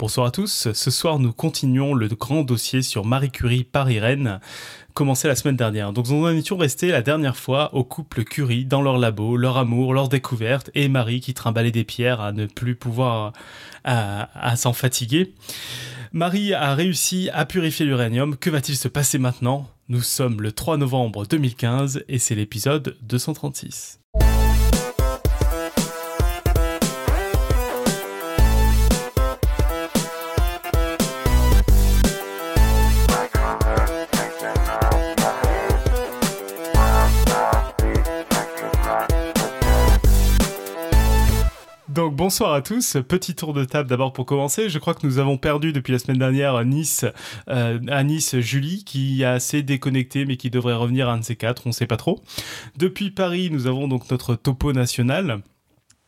Bonsoir à tous. Ce soir, nous continuons le grand dossier sur Marie Curie par Irène, commencé la semaine dernière. Donc, nous en étions restés la dernière fois au couple Curie dans leur labo, leur amour, leur découverte, et Marie qui trimballait des pierres à ne plus pouvoir à, s'en fatiguer. Marie a réussi à purifier l'uranium. Que va-t-il se passer maintenant? Nous sommes le 3 novembre 2015 et c'est l'épisode 236. Bonsoir à tous. Petit tour de table d'abord pour commencer. Je crois que nous avons perdu depuis la semaine dernière à Nice, euh, à Nice Julie qui a assez déconnecté mais qui devrait revenir à un de ces quatre, on ne sait pas trop. Depuis Paris, nous avons donc notre topo national.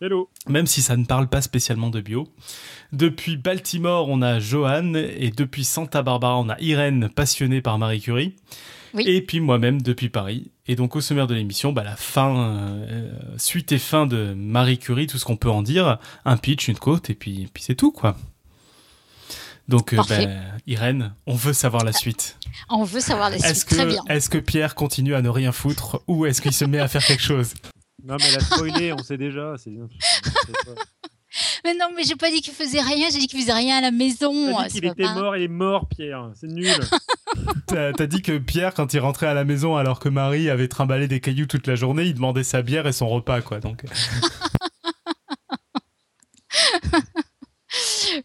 Hello. Même si ça ne parle pas spécialement de bio. Depuis Baltimore, on a Johan et depuis Santa Barbara, on a Irène passionnée par Marie Curie. Et puis moi-même depuis Paris. Et donc au sommaire de l'émission, bah, la fin, euh, suite et fin de Marie Curie, tout ce qu'on peut en dire, un pitch, une côte, et puis, puis c'est tout quoi. Donc euh, bah, Irène, on veut savoir la suite. On veut savoir la suite. Très bien. Est-ce que Pierre continue à ne rien foutre ou est-ce qu'il se met à faire quelque chose? Non mais elle a spoilé, on sait déjà. C'est mais non, mais j'ai pas dit qu'il faisait rien, j'ai dit qu'il faisait rien à la maison. Dit qu'il était mort, il est mort, Pierre. C'est nul. T'as as dit que Pierre, quand il rentrait à la maison alors que Marie avait trimballé des cailloux toute la journée, il demandait sa bière et son repas, quoi. Donc.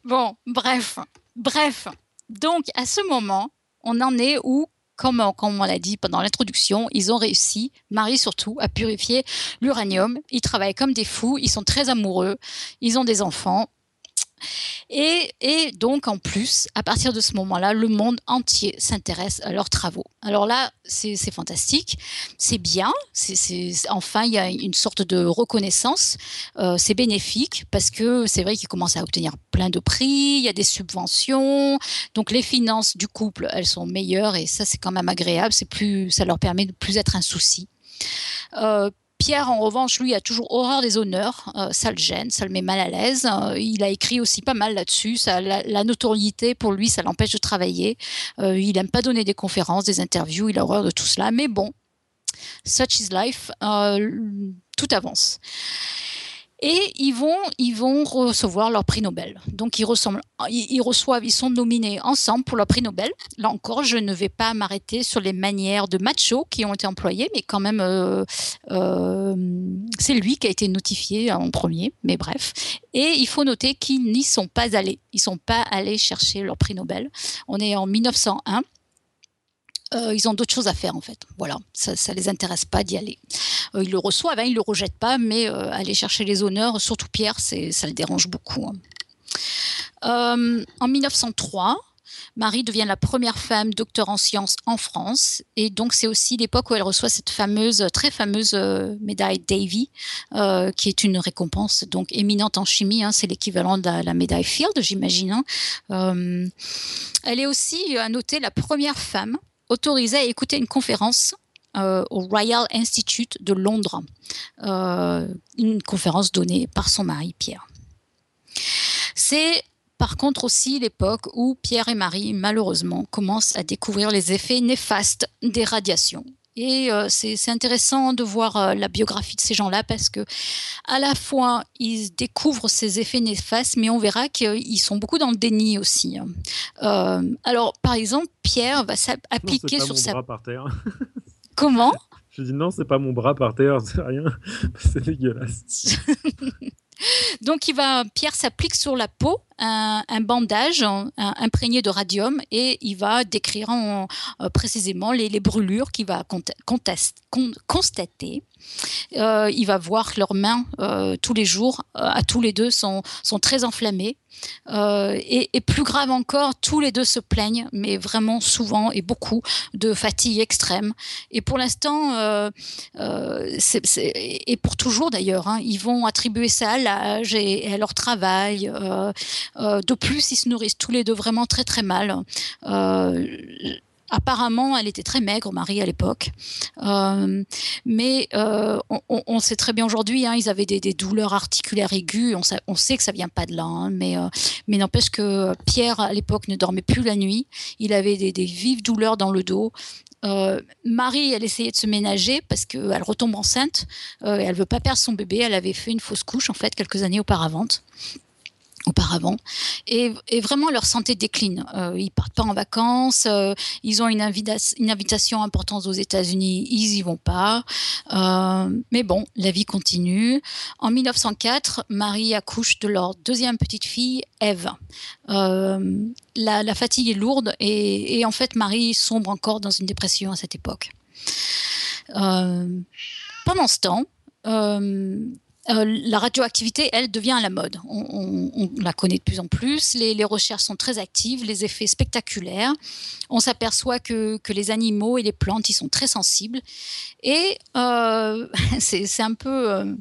bon, bref, bref. Donc, à ce moment, on en est où comme, on l'a dit pendant l'introduction, ils ont réussi, Marie surtout, à purifier l'uranium. Ils travaillent comme des fous, ils sont très amoureux, ils ont des enfants. Et, donc, en plus, à partir de ce moment-là, le monde entier s'intéresse à leurs travaux. Alors là, c'est fantastique, c'est bien, enfin, il y a une sorte de reconnaissance, euh, c'est bénéfique parce que c'est vrai qu'ils commencent à obtenir plein de prix, il y a des subventions, donc les finances du couple, elles sont meilleures et ça, c'est quand même agréable, plus, ça leur permet de plus être un souci. Euh, Pierre, en revanche, lui, a toujours horreur des honneurs. Euh, ça le gêne, ça le met mal à l'aise. Euh, il a écrit aussi pas mal là-dessus. La, notoriété, pour lui, ça l'empêche de travailler. Euh, il n'aime pas donner des conférences, des interviews. Il a horreur de tout cela. Mais bon, such is life. tout avance et ils vont, ils vont recevoir leur prix Nobel. Donc ils, reçoivent, ils sont nominés ensemble pour leur prix Nobel. Là encore, je ne vais pas m'arrêter sur les manières de macho qui ont été employées, mais quand même, euh, euh, c'est lui qui a été notifié en premier. Mais bref, et il faut noter qu'ils n'y sont pas allés. Ils sont pas allés chercher leur prix Nobel. On est en 1901. Euh, ils ont d'autres choses à faire en fait. Voilà, ça, ne les intéresse pas d'y aller. Euh, ils le reçoivent, hein, ils le rejettent pas, mais euh, aller chercher les honneurs, surtout Pierre, ça le dérange beaucoup. Hein. en 1903, Marie devient la première femme docteur en sciences en France, et donc c'est aussi l'époque où elle reçoit cette fameuse, très fameuse médaille Davy, qui est une récompense donc éminente en chimie. Hein. c'est l'équivalent de la, médaille Field, j'imagine. elle est aussi à noter la première femme autorisé à écouter une conférence euh, au Royal Institute de Londres, euh, une conférence donnée par son mari Pierre. C'est par contre aussi l'époque où Pierre et Marie, malheureusement, commencent à découvrir les effets néfastes des radiations et euh, c'est intéressant de voir euh, la biographie de ces gens-là parce que à la fois ils découvrent ces effets néfastes, mais on verra qu'ils sont beaucoup dans le déni aussi. Hein. Euh, alors, par exemple, Pierre va s'appliquer sur sa. Bras par terre. Comment? Je dis non, c'est pas mon bras par terre, c'est rien, c'est dégueulasse. Donc, il va, Pierre s'applique sur la peau un, bandage imprégné de radium et il va décrire euh, précisément les, brûlures qu'il va constater. Euh, il va voir que leurs mains euh, tous les jours, à tous les deux, sont, sont très enflammées. Et, plus grave encore, tous les deux se plaignent, mais vraiment souvent et beaucoup, de fatigue extrême. Et pour l'instant, et pour toujours d'ailleurs, hein, ils vont attribuer ça à l'âge et, à leur travail. De plus, ils se nourrissent tous les deux vraiment très très mal. Euh, apparemment, elle était très maigre, Marie, à l'époque. Euh, mais euh, on, sait très bien aujourd'hui, hein, ils avaient des, douleurs articulaires aiguës. On sait, on sait, que ça vient pas de là, hein, mais, euh, n'empêche que Pierre, à l'époque, ne dormait plus la nuit. Il avait des, vives douleurs dans le dos. Marie, elle essayait de se ménager parce qu'elle retombe enceinte. elle veut pas perdre son bébé. Elle avait fait une fausse couche, en fait, quelques années auparavant auparavant. Et, vraiment, leur santé décline. Euh, ils partent pas en vacances, euh, ils ont une, une, invitation importante aux États-Unis, ils y vont pas. Euh, mais bon, la vie continue. En 1904, Marie accouche de leur deuxième petite fille, Eve. Euh, la, fatigue est lourde et, en fait, Marie sombre encore dans une dépression à cette époque. pendant ce temps, euh, la radioactivité, elle, devient la mode. On, la connaît de plus en plus. Les, recherches sont très actives, les effets spectaculaires. On s'aperçoit que, les animaux et les plantes, ils sont très sensibles. Et euh, c'est un peu... Euh,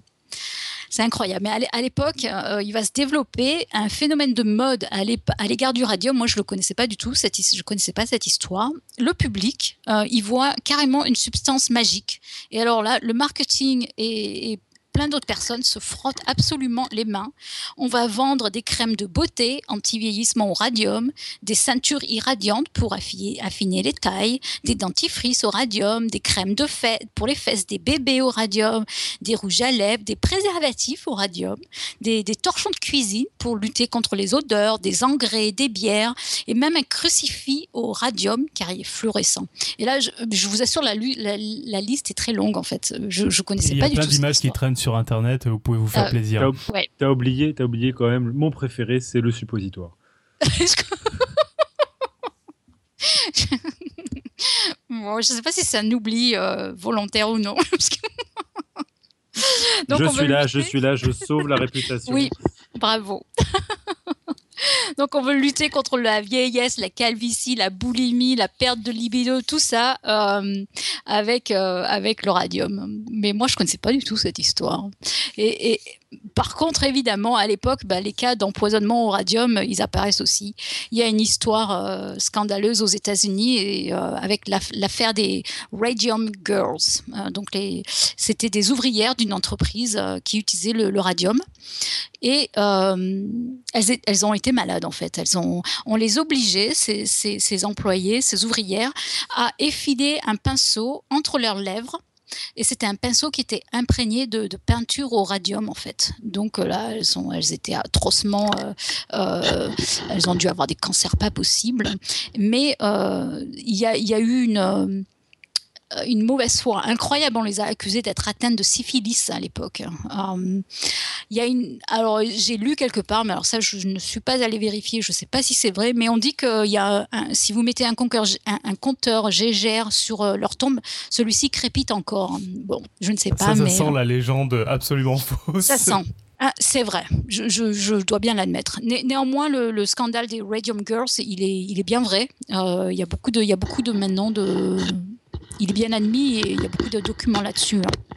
c'est incroyable. Mais à l'époque, il va se développer un phénomène de mode à l'égard du radium. Moi, je ne le connaissais pas du tout. Je ne connaissais pas cette histoire. Le public, il voit carrément une substance magique. Et alors là, le marketing est plein d'autres personnes se frottent absolument les mains. On va vendre des crèmes de beauté anti-vieillissement au radium, des ceintures irradiantes pour affiner, les tailles, des dentifrices au radium, des crèmes de fête pour les fesses des bébés au radium, des rouges à lèvres, des préservatifs au radium, des, torchons de cuisine pour lutter contre les odeurs, des engrais, des bières et même un crucifix au radium car il est fluorescent. Et là, je, vous assure, la, la, liste est très longue en fait. Je ne connaissais pas du tout. Il y a plein d'images qui traînent sur internet, vous pouvez vous faire euh, plaisir. T'as oublié, as oublié quand même, mon préféré, c'est le suppositoire. bon, je sais pas si c'est un oubli euh, volontaire ou non. je suis là, je suis là, je sauve la réputation. Oui, bravo. Donc on veut lutter contre la vieillesse, la calvitie, la boulimie, la perte de libido, tout ça euh, avec euh, avec le radium. Mais moi je connaissais pas du tout cette histoire. Par contre, évidemment, à l'époque, bah, les cas d'empoisonnement au radium, ils apparaissent aussi. Il y a une histoire euh, scandaleuse aux États-Unis euh, avec l'affaire des Radium Girls. Euh, donc, c'était des ouvrières d'une entreprise qui utilisaient le, radium et elles, ont été malades en fait. Elles ont, on les obligeait, ces, ces employés, ces ouvrières, à effiler un pinceau entre leurs lèvres et c'était un pinceau qui était imprégné de, peinture au radium, en fait. Donc euh, là, elles, étaient atrocement. Euh, euh, elles ont dû avoir des cancers pas possibles. Mais il y, a eu une une mauvaise foi incroyable. On les a accusés d'être atteintes de syphilis à l'époque. Euh, il y a une, alors j'ai lu quelque part, mais alors ça je ne suis pas allée vérifier. Je ne sais pas si c'est vrai, mais on dit qu'il y a, si vous mettez un compteur, un, compteur GGR sur euh, leur tombe, celui-ci crépite encore. Bon, je ne sais pas. Ça, ça sent la légende absolument fausse. Ça sent. Ah, c'est vrai, je, dois bien l'admettre. néanmoins, le, scandale des Radium Girls, il est, il est bien vrai. il y a beaucoup de, il y a beaucoup de maintenant de, il est bien admis et il y a beaucoup de documents là-dessus. Hein.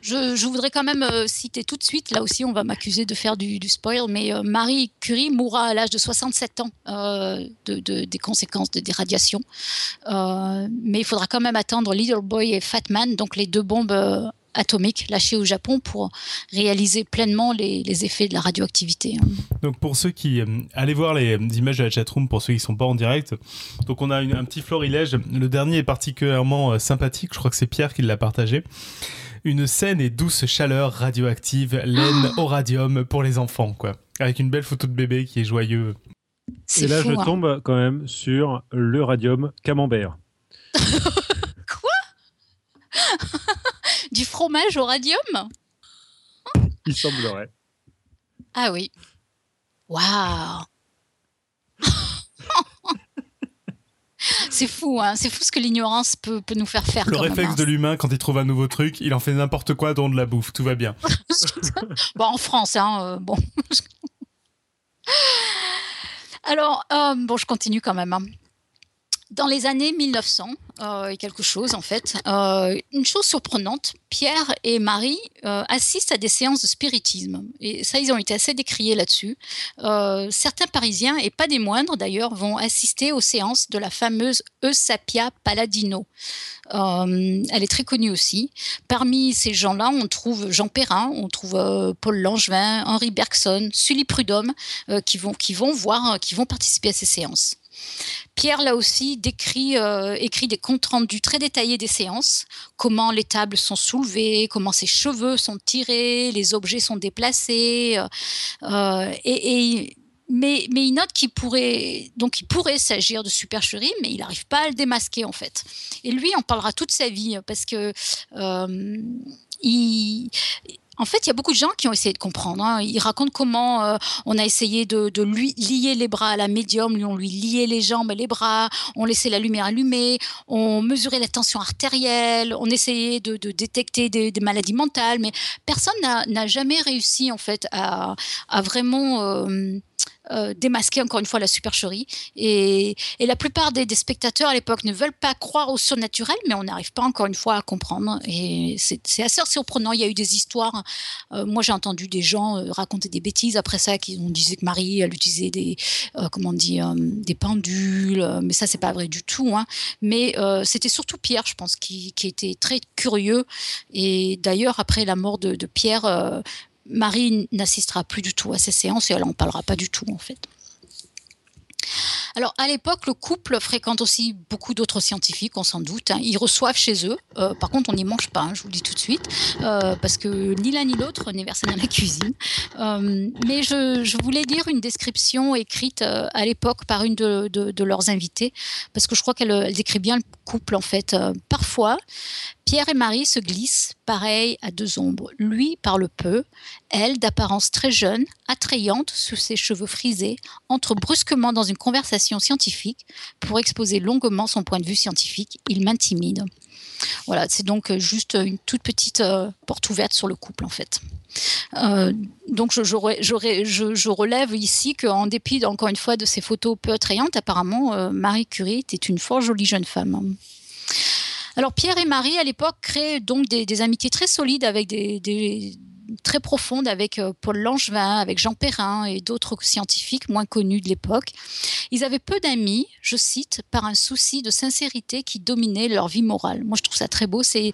Je, voudrais quand même euh, citer tout de suite, là aussi on va m'accuser de faire du, spoil, mais euh, Marie Curie mourra à l'âge de 67 ans euh, de, des conséquences de, des radiations. mais il faudra quand même attendre Little Boy et Fat Man, donc les deux bombes atomique lâchée au Japon pour réaliser pleinement les, effets de la radioactivité. Hein. Donc pour ceux qui... Euh, allez voir les images de la chatroom pour ceux qui ne sont pas en direct. Donc on a un petit florilège. Le dernier est particulièrement euh, sympathique. Je crois que c'est Pierre qui l'a partagé. Une saine et douce chaleur radioactive, laine au radium pour les enfants, quoi. Avec une belle photo de bébé qui est joyeux. Et là, je hein. tombe quand même sur le radium camembert. Quoi? Du fromage au radium Il semblerait. Ah oui. Waouh C'est fou, hein c'est fou ce que l'ignorance peut, nous faire faire. Le réflexe hein. de l'humain, quand il trouve un nouveau truc, il en fait n'importe quoi, dont de la bouffe, tout va bien. bon, en France, hein, euh, bon. Alors, euh, bon, je continue quand même. Hein. Dans les années 1900, euh, quelque chose en fait, euh, une chose surprenante, Pierre et Marie euh, assistent à des séances de spiritisme. Et ça, ils ont été assez décriés là-dessus. certains Parisiens, et pas des moindres d'ailleurs, vont assister aux séances de la fameuse Eusapia Palladino. elle est très connue aussi. Parmi ces gens-là, on trouve Jean Perrin, on trouve Paul Langevin, Henri Bergson, Sully Prudhomme, qui, vont, qui vont voir, qui vont participer à ces séances. Pierre, là aussi, décrit, euh, écrit des comptes rendus très détaillés des séances, comment les tables sont soulevées, comment ses cheveux sont tirés, les objets sont déplacés. Euh, euh, et, mais, il note qu'il pourrait, donc pourrait s'agir de supercherie, mais il n'arrive pas à le démasquer en fait. Et lui, en parlera toute sa vie parce que il, en fait, il y a beaucoup de gens qui ont essayé de comprendre. Hein. Ils racontent comment euh, on a essayé de, lui lier les bras à la médium, on lui liait les jambes et les bras, on laissait la lumière allumée, on mesurait la tension artérielle, on essayait de, détecter des, maladies mentales, mais personne n'a jamais réussi en fait à, vraiment euh, euh, démasquer encore une fois la supercherie. Et, la plupart des, spectateurs à l'époque ne veulent pas croire au surnaturel, mais on n'arrive pas encore une fois à comprendre. Et c'est assez surprenant. Il y a eu des histoires. Euh, moi, j'ai entendu des gens euh, raconter des bêtises après ça, qui on disait que Marie, elle utilisait des, comment on des pendules, mais ça, c'est pas vrai du tout. Hein. Mais c'était surtout Pierre, je pense, qui, était très curieux. Et d'ailleurs, après la mort de Pierre, Marie n'assistera plus du tout à ces séances et elle n'en parlera pas du tout en fait. Alors à l'époque, le couple fréquente aussi beaucoup d'autres scientifiques, on s'en doute. Hein. Ils reçoivent chez eux. Euh, par contre, on n'y mange pas, hein, je vous le dis tout de suite, euh, parce que ni l'un ni l'autre n'est versé dans la cuisine. Euh, mais je, voulais lire une description écrite à l'époque par une de, leurs invités, parce que je crois qu'elle décrit bien le couple en fait. parfois, Pierre et Marie se glissent, pareil à deux ombres. Lui parle peu, elle, d'apparence très jeune, attrayante sous ses cheveux frisés, entre brusquement dans une conversation scientifique pour exposer longuement son point de vue scientifique. Il m'intimide. Voilà, c'est donc juste une toute petite euh, porte ouverte sur le couple en fait. Euh, donc je, je, relève ici qu'en dépit encore une fois de ces photos peu attrayantes, apparemment euh, Marie Curie était une fort jolie jeune femme. Alors Pierre et Marie à l'époque créent donc des, amitiés très solides avec des, très profondes avec euh, Paul Langevin, avec Jean Perrin et d'autres scientifiques moins connus de l'époque. Ils avaient peu d'amis, je cite, par un souci de sincérité qui dominait leur vie morale. Moi, je trouve ça très beau. C'est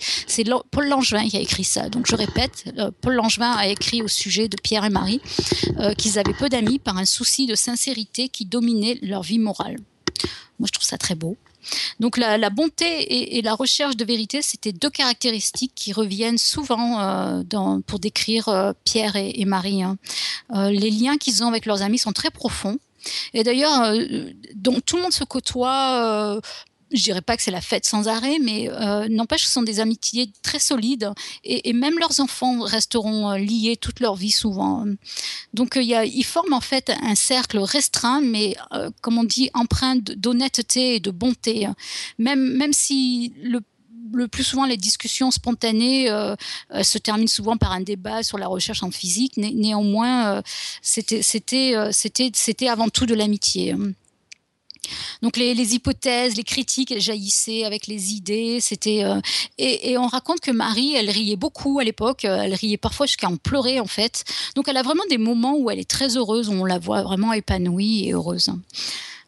Paul Langevin qui a écrit ça. Donc, je répète, euh, Paul Langevin a écrit au sujet de Pierre et Marie euh, qu'ils avaient peu d'amis par un souci de sincérité qui dominait leur vie morale. Moi, je trouve ça très beau. Donc la, bonté et, la recherche de vérité, c'était deux caractéristiques qui reviennent souvent euh, pour décrire euh, Pierre et, Marie. Hein. Euh, les liens qu'ils ont avec leurs amis sont très profonds. Et d'ailleurs, donc tout le monde se côtoie je dirais pas que c'est la fête sans arrêt, mais euh, n'empêche ce sont des amitiés très solides et, même leurs enfants resteront euh, liés toute leur vie souvent. Donc euh, y ils forment en fait un cercle restreint, mais comme on dit, empreint d'honnêteté et de bonté. Même, même si le le plus souvent, les discussions spontanées se terminent souvent par un débat sur la recherche en physique. néanmoins, c'était avant tout de l'amitié. Donc les, hypothèses, les critiques, jaillissaient avec les idées. C'était euh, et, on raconte que Marie, elle riait beaucoup à l'époque. Euh, elle riait parfois jusqu'à en pleurer en fait. Donc elle a vraiment des moments où elle est très heureuse, où on la voit vraiment épanouie et heureuse.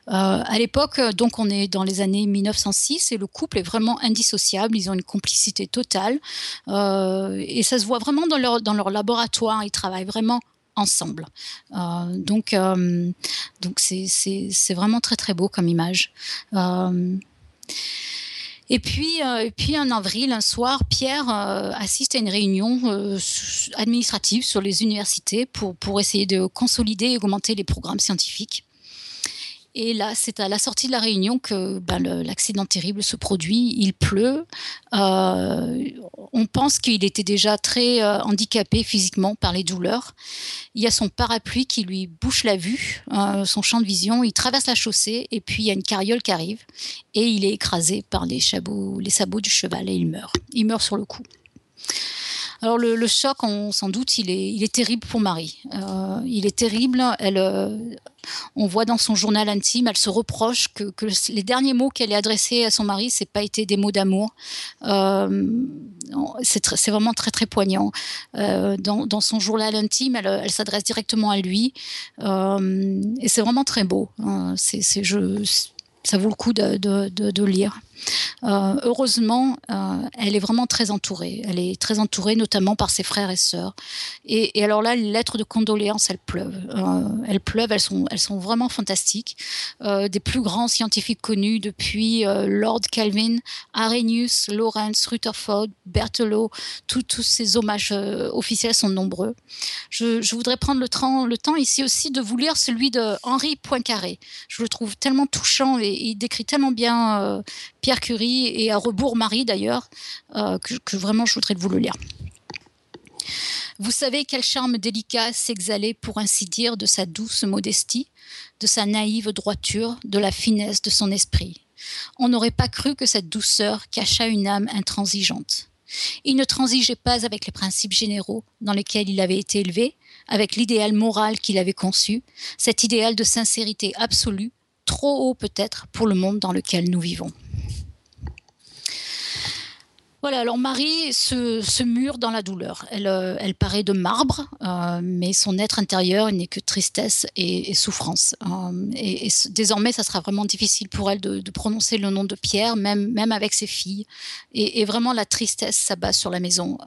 Euh, à l'époque, donc on est dans les années 1906 et le couple est vraiment indissociable. Ils ont une complicité totale et ça se voit vraiment dans leur, dans leur laboratoire. Ils travaillent vraiment ensemble. Euh, donc, euh, c'est vraiment très très beau comme image. Euh, et puis, en avril, un soir, Pierre assiste à une réunion administrative sur les universités pour essayer de consolider et augmenter les programmes scientifiques. Et là, c'est à la sortie de la réunion que ben, l'accident terrible se produit. Il pleut. Euh, on pense qu'il était déjà très euh, handicapé physiquement par les douleurs. Il y a son parapluie qui lui bouche la vue, euh, son champ de vision. Il traverse la chaussée et puis il y a une carriole qui arrive et il est écrasé par les, les sabots du cheval et il meurt. Il meurt sur le coup. Alors le, choc, on, sans doute, il est, terrible pour Marie. Euh, il est terrible. Elle, euh, on voit dans son journal intime, elle se reproche que, les derniers mots qu'elle a adressés à son mari, c'est pas été des mots d'amour. Euh, c'est vraiment très très poignant. Dans, son journal intime, elle, s'adresse directement à lui, et c'est vraiment très beau. Ça vaut le coup de, de lire. Euh, heureusement, euh, elle est vraiment très entourée. Elle est très entourée, notamment par ses frères et sœurs. Et, alors là, les lettres de condoléances, elles pleuvent. Euh, elles pleuvent, elles sont, elles sont vraiment fantastiques. des plus grands scientifiques connus depuis Lord Kelvin, Arrhenius, Lawrence, Rutherford, Berthelot, tous ces hommages officiels sont nombreux. Je, voudrais prendre le, temps, le temps ici aussi de vous lire celui de Henri Poincaré. Je le trouve tellement touchant et il décrit tellement bien Pierre Curie et à rebours Marie d'ailleurs, euh, que, vraiment je voudrais vous le lire. Vous savez quel charme délicat s'exhalait, pour ainsi dire, de sa douce modestie, de sa naïve droiture, de la finesse de son esprit. On n'aurait pas cru que cette douceur cachât une âme intransigeante. Il ne transigeait pas avec les principes généraux dans lesquels il avait été élevé, avec l'idéal moral qu'il avait conçu, cet idéal de sincérité absolue, trop haut peut-être pour le monde dans lequel nous vivons. Voilà, alors Marie se, mure dans la douleur. Elle, euh, elle paraît de marbre, euh, mais son être intérieur n'est que tristesse et, souffrance. Euh, et, désormais, ça sera vraiment difficile pour elle de, prononcer le nom de Pierre, même, même avec ses filles. Et, vraiment, la tristesse s'abat sur la maison.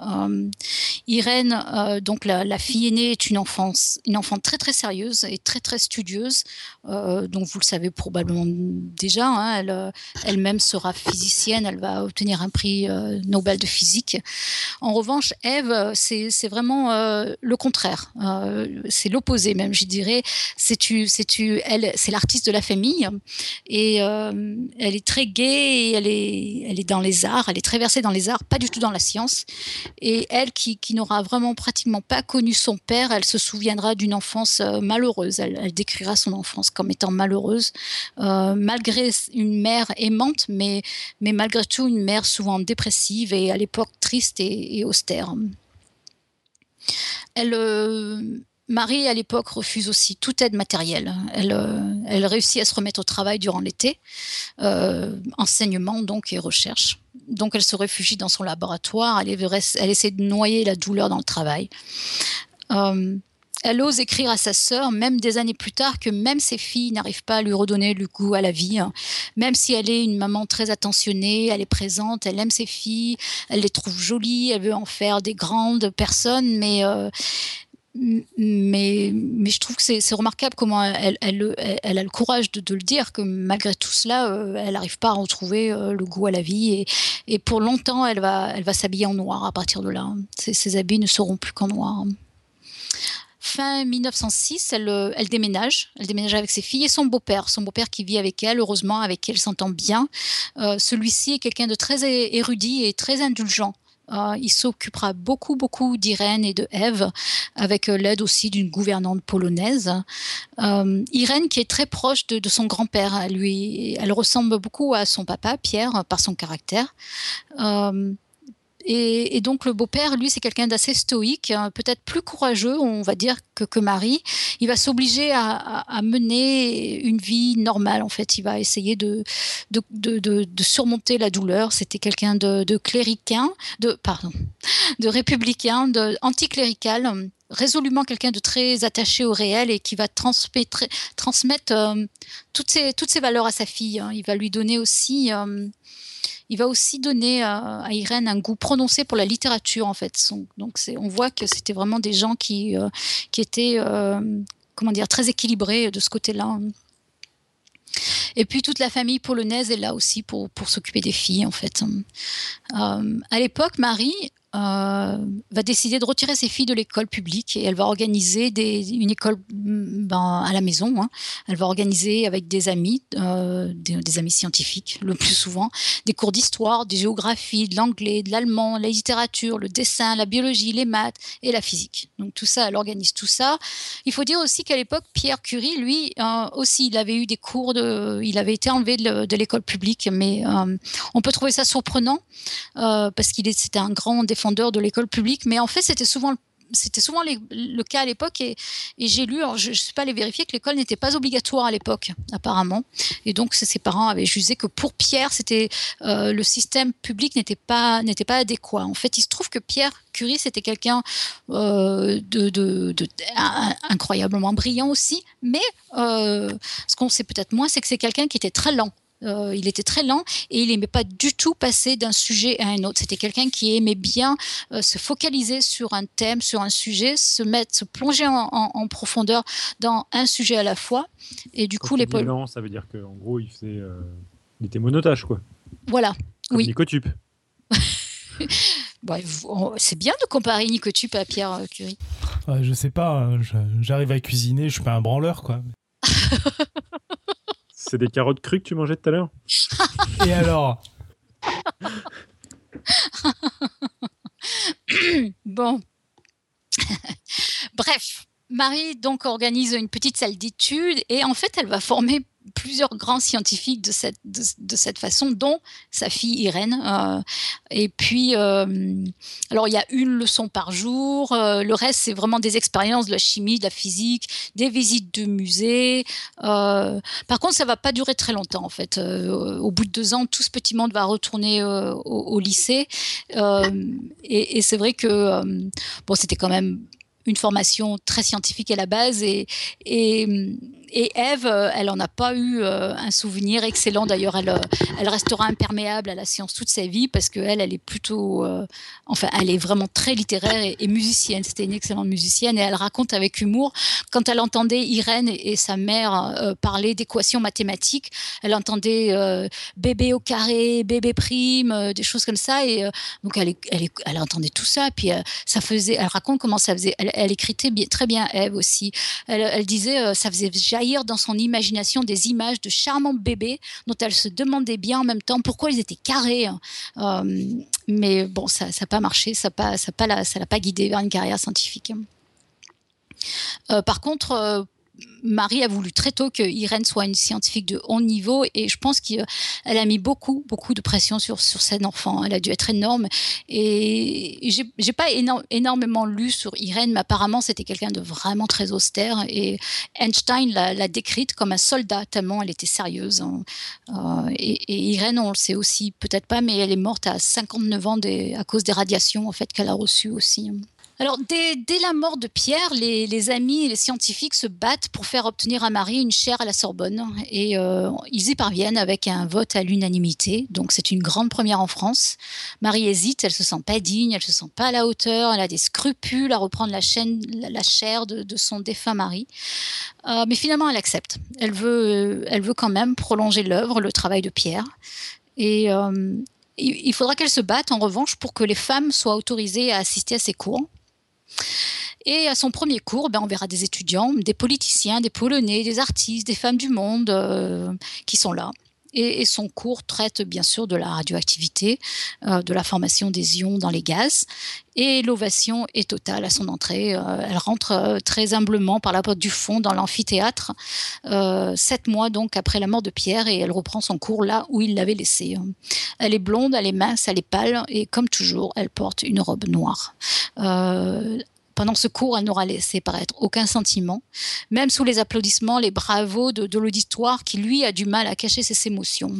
Irène, donc la, fille aînée, est une, enfance, une enfant très très sérieuse et très très studieuse. donc vous le savez probablement déjà, hein, elle, elle-même sera physicienne, elle va obtenir un prix Nobel de physique. En revanche, Eve, c'est vraiment euh, le contraire. Euh, c'est l'opposé même, je dirais. C'est l'artiste de la famille et euh, elle est très gaie elle est, elle est dans les arts. Elle est très versée dans les arts, pas du tout dans la science. Et elle, qui, qui n'aura vraiment pratiquement pas connu son père, elle se souviendra d'une enfance malheureuse. Elle, elle, décrira son enfance comme étant malheureuse, malgré une mère aimante, mais, mais malgré tout une mère souvent dépressive et à l'époque triste et, austère. Euh, Marie, à l'époque, refuse aussi toute aide matérielle. Elle, euh, réussit à se remettre au travail durant l'été, euh, enseignement donc et recherche. Donc elle se réfugie dans son laboratoire, elle essaie de noyer la douleur dans le travail elle ose écrire à sa sœur, même des années plus tard, que même ses filles n'arrivent pas à lui redonner le goût à la vie. Hein. Même si elle est une maman très attentionnée, elle est présente, elle aime ses filles, elle les trouve jolies, elle veut en faire des grandes personnes, mais euh, mais, je trouve que c'est remarquable comment elle, a le courage de, le dire, que malgré tout cela, euh, elle n'arrive pas à retrouver euh, le goût à la vie. Et, pour longtemps, elle va, elle va s'habiller en noir à partir de là. Ses, ses habits ne seront plus qu'en noir. Fin 1906, euh, elle, déménage. Elle déménage avec ses filles et son beau-père. Son beau-père qui vit avec elle, heureusement, avec qui elle s'entend bien. Euh, celui-ci est quelqu'un de très érudit et très indulgent. Euh, il s'occupera beaucoup, beaucoup d'Irène et de Ève, avec l'aide aussi d'une gouvernante polonaise. Irène, qui est très proche de, son grand-père, elle ressemble beaucoup à son papa, Pierre, par son caractère. Et, donc le beau-père, lui, c'est quelqu'un d'assez stoïque, hein, peut-être plus courageux, on va dire, que, Marie. Il va s'obliger à, mener une vie normale, en fait. Il va essayer de, surmonter la douleur. C'était quelqu'un de, cléricain, de, pardon, de républicain, de anticlérical résolument quelqu'un de très attaché au réel et qui va transmettre, euh, toutes, ces valeurs à sa fille. Hein. Il va lui donner aussi euh, il va aussi donner à, Irène un goût prononcé pour la littérature, en fait. donc, on voit que c'était vraiment des gens qui, euh, qui étaient, euh, comment dire, très équilibrés de ce côté-là. Et puis toute la famille polonaise est là aussi pour, pour s'occuper des filles en fait. Euh, à l'époque, Marie euh, va décider de retirer ses filles de l'école publique et elle va organiser des, une école mm, ben, à la maison. Hein. Elle va organiser avec des amis, euh, des, amis scientifiques le plus souvent, des cours d'histoire, de géographie, de l'anglais, de l'allemand, la littérature, le dessin, la biologie, les maths et la physique. Donc tout ça, elle organise tout ça. Il faut dire aussi qu'à l'époque, Pierre Curie, lui euh, aussi, il avait eu des cours de, il avait été enlevé de l'école publique, mais on peut trouver ça surprenant parce qu'il c'était un grand défenseur défendeur de l'école publique, mais en fait, c'était souvent le c'était souvent le cas à l'époque et, j'ai lu, je ne sais pas les vérifier, que l'école n'était pas obligatoire à l'époque, apparemment. Et donc ses parents avaient jugé que pour Pierre, c'était euh, le système public n'était pas n'était pas adéquat. En fait, il se trouve que Pierre Curie, c'était quelqu'un euh, de, incroyablement brillant aussi, mais euh, ce qu'on sait peut-être moins, c'est que c'est quelqu'un qui était très lent. Euh, il était très lent et il n'aimait pas du tout passer d'un sujet à un autre. C'était quelqu'un qui aimait bien euh, se focaliser sur un thème, sur un sujet, se mettre, se plonger en, profondeur dans un sujet à la fois. Et du coup, les lent, ça veut dire qu'en gros, il faisait, euh, il était monotage, quoi. Voilà. oui. Nicotube. c'est bien de comparer Nicotube à Pierre Curie. je sais pas, hein, j'arrive à cuisiner, je suis pas un branleur, quoi. C'est des carottes crues que tu mangeais tout à l'heure Et alors Bon. Bref, Marie donc organise une petite salle d'études et en fait elle va former plusieurs grands scientifiques de cette, de, cette façon, dont sa fille Irène. Euh, et puis, euh, alors il y a une leçon par jour. Euh, le reste, c'est vraiment des expériences de la chimie, de la physique, des visites de musées. par contre, ça va pas durer très longtemps en fait. au bout de deux ans, tout ce petit monde va retourner au, lycée. et, c'est vrai que bon, c'était quand même une formation très scientifique à la base et et Eve, euh, elle n'en a pas eu euh, un souvenir excellent. D'ailleurs, elle, euh, elle restera imperméable à la science toute sa vie parce qu'elle, elle est plutôt, enfin, elle est vraiment très littéraire et, musicienne. C'était une excellente musicienne et elle raconte avec humour quand elle entendait Irène et, sa mère parler d'équations mathématiques. Elle entendait bébé au carré, bébé prime, des choses comme ça. Et donc, elle, entendait tout ça. Puis, ça faisait, elle raconte comment ça faisait. Elle, elle écritait très bien Eve aussi. Elle, elle disait, ça faisait dans son imagination des images de charmants bébés dont elle se demandait bien en même temps pourquoi ils étaient carrés. Hein. Euh, mais bon, ça n'a pas marché, ça ne l'a pas guidé vers une carrière scientifique. Euh, par contre, euh, Marie a voulu très tôt que Irène soit une scientifique de haut niveau et je pense qu'elle a mis beaucoup, beaucoup de pression sur, sur cet enfant. Elle a dû être énorme et j'ai pas énormément lu sur Irène, mais apparemment c'était quelqu'un de vraiment très austère et Einstein l'a décrite comme un soldat tellement elle était sérieuse. Hein. Euh, et, Irène, on le sait aussi, peut-être pas, mais elle est morte à 59 ans à cause des radiations en fait qu'elle a reçues aussi. Alors, dès, la mort de Pierre, les, amis et les scientifiques se battent pour faire obtenir à Marie une chaire à la Sorbonne. Et euh, ils y parviennent avec un vote à l'unanimité. Donc, c'est une grande première en France. Marie hésite, elle se sent pas digne, elle se sent pas à la hauteur, elle a des scrupules à reprendre la, chaîne, de, son défunt mari. Euh, mais finalement, elle accepte. Elle veut, elle veut quand même prolonger l'œuvre, le travail de Pierre. Et euh, il faudra qu'elle se batte en revanche pour que les femmes soient autorisées à assister à ses cours. Et à son premier cours, ben, on verra des étudiants, des politiciens, des Polonais, des artistes, des femmes du monde euh, qui sont là. Et, son cours traite bien sûr de la radioactivité, euh, de la formation des ions dans les gaz. Et l'ovation est totale à son entrée. Euh, elle rentre très humblement par la porte du fond dans l'amphithéâtre, sept mois donc après la mort de Pierre, et elle reprend son cours là où il l'avait laissé. Elle est blonde, elle est mince, elle est pâle, et comme toujours, elle porte une robe noire. Pendant ce cours, elle n'aura laissé paraître aucun sentiment, même sous les applaudissements, les bravos de, l'auditoire qui, lui, a du mal à cacher ses émotions.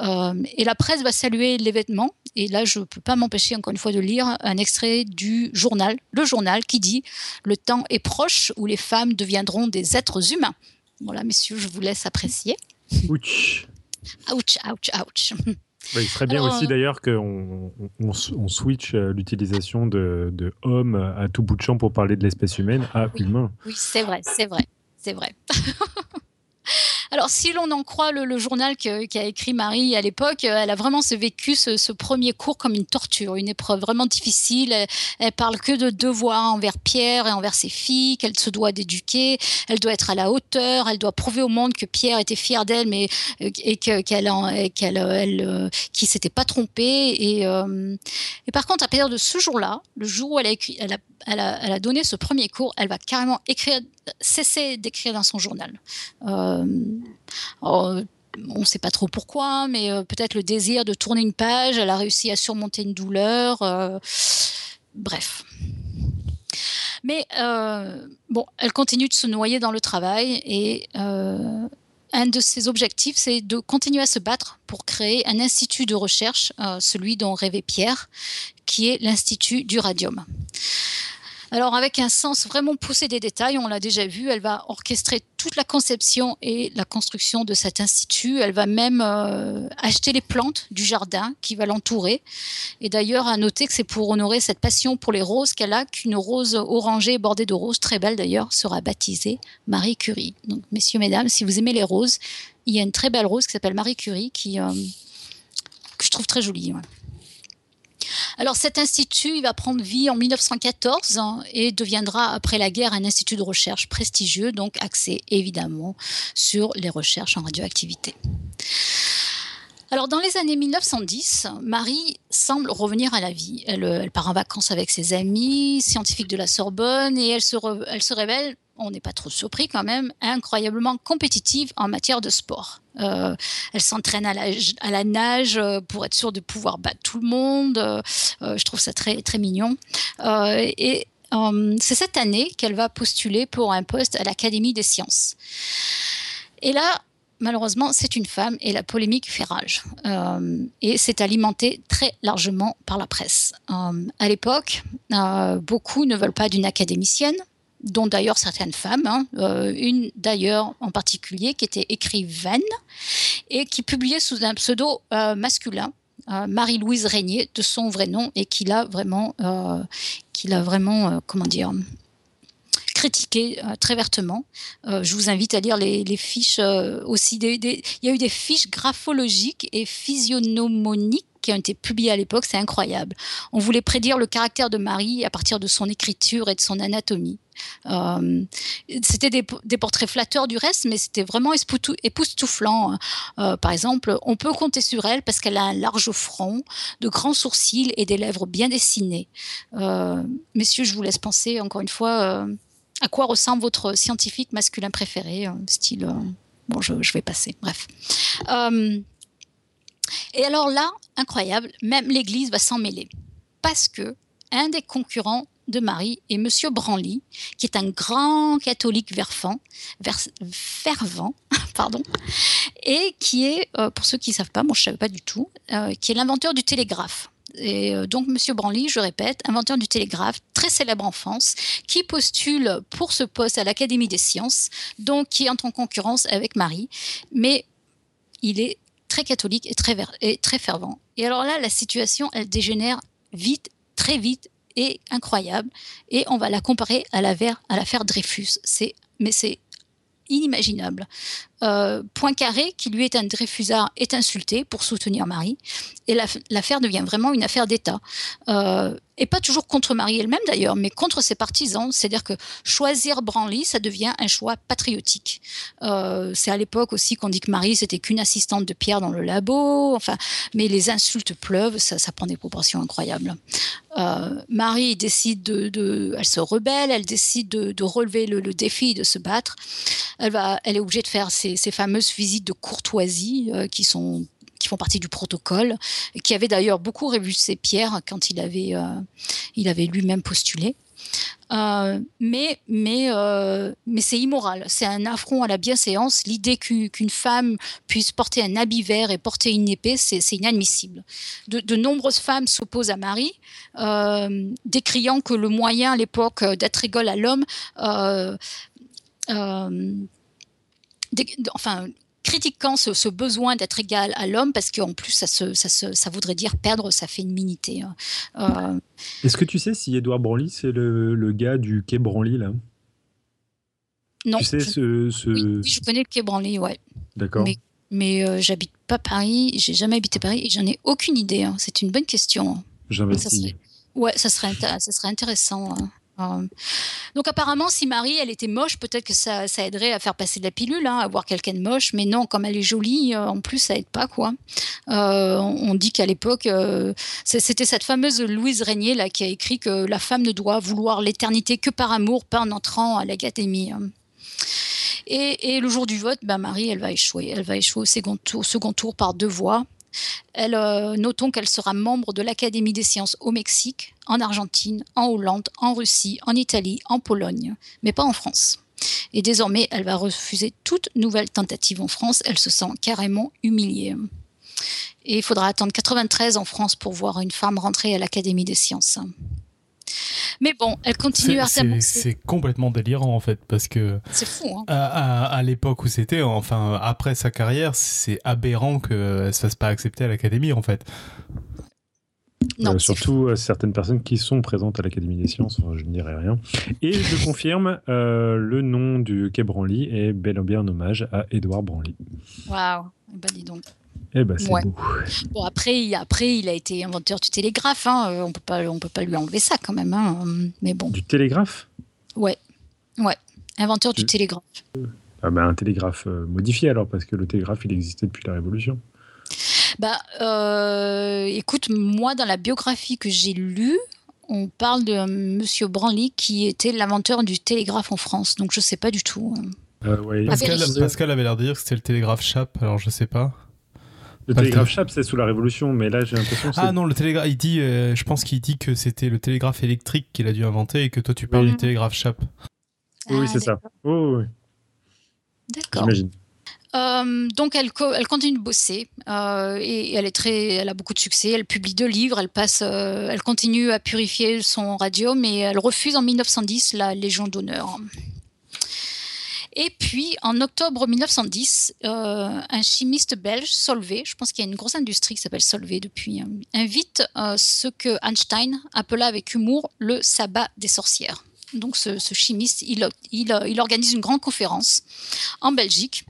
Euh, et la presse va saluer l'événement. Et là, je ne peux pas m'empêcher, encore une fois, de lire un extrait du journal, le journal qui dit Le temps est proche où les femmes deviendront des êtres humains. Voilà, messieurs, je vous laisse apprécier. Ouch. Ouch, ouch, ouch. Il serait bien aussi euh, d'ailleurs qu'on on, switch euh, l'utilisation de, de homme à tout bout de champ pour parler de l'espèce humaine à humain. Oui, c'est vrai, c'est vrai, c'est vrai. Alors, si l'on en croit le, journal qu'a écrit Marie à l'époque, euh, elle a vraiment vécu ce, premier cours comme une torture, une épreuve vraiment difficile. Elle, parle que de devoirs envers Pierre et envers ses filles, qu'elle se doit d'éduquer. Elle doit être à la hauteur. Elle doit prouver au monde que Pierre était fier d'elle, mais euh, et qu'elle qu'elle elle, euh, qui s'était pas trompée. Et, et par contre, à partir de ce jour-là, le jour où elle a, écrit, elle a elle a, donné ce premier cours, elle va carrément écrire, cesser d'écrire dans son journal. Euh, on ne sait pas trop pourquoi, mais peut-être le désir de tourner une page. Elle a réussi à surmonter une douleur. bref. Mais elle continue de se noyer dans le travail et un de ses objectifs, c'est de continuer à se battre pour créer un institut de recherche, celui dont rêvait Pierre, qui est l'Institut du radium. Alors avec un sens vraiment poussé des détails, on l'a déjà vu, elle va orchestrer toute la conception et la construction de cet institut. Elle va même euh, acheter les plantes du jardin qui va l'entourer. Et d'ailleurs, à noter que c'est pour honorer cette passion pour les roses qu'elle a qu'une rose orangée bordée de roses, très belle d'ailleurs, sera baptisée Marie Curie. Donc messieurs, mesdames, si vous aimez les roses, il y a une très belle rose qui s'appelle Marie Curie qui, euh, que je trouve très jolie. Alors cet institut, il va prendre vie en 1914 hein, et deviendra après la guerre un institut de recherche prestigieux, donc axé évidemment sur les recherches en radioactivité. Alors, dans les années 1910, Marie semble revenir à la vie. Elle, part en vacances avec ses amis, scientifiques de la Sorbonne, et elle se révèle on n'est pas trop surpris quand même, incroyablement compétitive en matière de sport. Euh, elle s'entraîne à la, nage euh, pour être sûre de pouvoir battre tout le monde. Euh, je trouve ça très, très mignon. et c'est cette année qu'elle va postuler pour un poste à l'Académie des sciences. Et là, malheureusement, c'est une femme et la polémique fait rage. et c'est alimenté très largement par la presse. à l'époque, beaucoup ne veulent pas d'une académicienne dont d'ailleurs certaines femmes, hein, euh, une d'ailleurs en particulier qui était écrivaine et qui publiait sous un pseudo euh, masculin. Euh, Marie-Louise Régnier, de son vrai nom, et vraiment, qui l'a vraiment, comment dire, critiqué très vertement. je vous invite à lire les, fiches aussi. il y a eu des fiches graphologiques et physiognomoniques qui ont été publiées à l'époque, c'est incroyable. On voulait prédire le caractère de Marie à partir de son écriture et de son anatomie. Euh, c'était des, portraits flatteurs du reste, mais c'était vraiment époustouflant. Euh, par exemple, on peut compter sur elle parce qu'elle a un large front, de grands sourcils et des lèvres bien dessinées. Euh, messieurs, je vous laisse penser encore une fois à quoi ressemble votre scientifique masculin préféré, style. bon, je, vais passer. Bref. et alors là, incroyable, même l'Église va s'en mêler parce que un des concurrents de Marie et Monsieur Branly, qui est un grand catholique fervent, pardon, et qui est, euh, pour ceux qui ne savent pas, moi je ne savais pas du tout, euh, qui est l'inventeur du télégraphe. Et euh, donc, Monsieur Branly, je répète, inventeur du télégraphe, très célèbre en France, qui postule pour ce poste à l'Académie des sciences, donc qui entre en concurrence avec Marie, mais il est très catholique et très, et très fervent. Et alors là, la situation, elle dégénère vite, très vite, est incroyable et on va la comparer à l'affaire Dreyfus. Mais c'est inimaginable. Euh, Poincaré, qui lui est un Dreyfusard, est insulté pour soutenir Marie et l'affaire devient vraiment une affaire d'État. Euh, et pas toujours contre Marie elle-même d'ailleurs, mais contre ses partisans. C'est-à-dire que choisir Branly, ça devient un choix patriotique. Euh, c'est à l'époque aussi qu'on dit que Marie, c'était qu'une assistante de Pierre dans le labo. Enfin, mais les insultes pleuvent, ça, prend des proportions incroyables. Marie décide de, elle se rebelle, elle décide de, relever le, défi, de se battre. Elle va, elle est obligée de faire ces, fameuses visites de courtoisie euh, qui sont qui font partie du protocole, qui avait d'ailleurs beaucoup révulsé Pierre quand il avait, euh, avait lui-même postulé. Euh, mais mais, mais c'est immoral. C'est un affront à la bienséance. L'idée qu'une femme puisse porter un habit vert et porter une épée, c'est inadmissible. De, nombreuses femmes s'opposent à Marie, décriant que le moyen à l'époque d'être égal à l'homme, enfin, critiquant ce, besoin d'être égal à l'homme, parce qu'en plus, ça, ça, voudrait dire perdre sa féminité. Hein. Euh, Est-ce que tu sais si Edouard Branly, c'est le, gars du quai Branly, là? Non. Tu sais, ce, Oui, je connais le quai Branly, ouais. D'accord. Mais, mais euh, j'habite pas Paris, j'ai jamais habité Paris et j'en ai aucune idée. Hein. C'est une bonne question. J'investis. Ouais, ça serait, ça serait intéressant. Hein. Euh, donc apparemment, si Marie, elle était moche, peut-être que ça, aiderait à faire passer de la pilule, hein, à voir quelqu'un de moche. Mais non, comme elle est jolie, euh, en plus, ça aide pas quoi. Euh, on dit qu'à l'époque, c'était cette fameuse Louise Régnier là qui a écrit que la femme ne doit vouloir l'éternité que par amour, pas en entrant à l'académie. Et, le jour du vote, ben Marie, elle va échouer. Elle va échouer au second tour, par deux voix. Euh, notons qu'elle sera membre de l'Académie des sciences au Mexique, en Argentine, en Hollande, en Russie, en Italie, en Pologne, mais pas en France. Et désormais, elle va refuser toute nouvelle tentative en France. Elle se sent carrément humiliée. Et il faudra attendre 93 en France pour voir une femme rentrer à l'Académie des sciences. Mais bon, elle continue à s'avancer. C'est complètement délirant en fait, parce que. C'est fou. Hein. À, l'époque où c'était, enfin après sa carrière, c'est aberrant qu'elle ne se fasse pas accepter à l'académie en fait. Non, euh, surtout euh, certaines personnes qui sont présentes à l'Académie des sciences, je ne dirai rien. Et je confirme, euh, le nom du quai Branly est bel et bien un hommage à Édouard Branly. Waouh, ben dis donc. Eh ben, c'est beau. Bon, après, après, il a été inventeur du télégraphe. Hein. On on peut pas lui enlever ça quand même. Hein. Mais bon. Du télégraphe? Ouais, ouais. Inventeur du télégraphe. Ah ben, un télégraphe modifié alors, parce que le télégraphe, il existait depuis la Révolution. Bah, euh, écoute, moi, dans la biographie que j'ai lue, on parle de Monsieur Branly qui était l'inventeur du télégraphe en France. Donc, je sais pas du tout. Pascal, Pascal, avait l'air de dire que c'était le télégraphe Chap, alors je sais pas. Le télégraphe chap, c'est sous la Révolution, mais là j'ai l'impression que Ah non, le télégraphe, il dit, euh, je pense qu'il dit que c'était le télégraphe électrique qu'il a dû inventer et que toi tu parles du télégraphe chap. oui, c'est ça. Oh, oui. D'accord. J'imagine. Euh, donc elle, continue de bosser euh, et elle a beaucoup de succès. Elle publie deux livres. Elle elle continue à purifier son radium et elle refuse en 1910 la Légion d'honneur. Et puis, en octobre 1910, euh, un chimiste belge, Solvay, je pense qu'il y a une grosse industrie qui s'appelle Solvay depuis, euh, invite euh, ce que Einstein appela avec humour le sabbat des sorcières. Donc, ce, chimiste, il, organise une grande conférence en Belgique.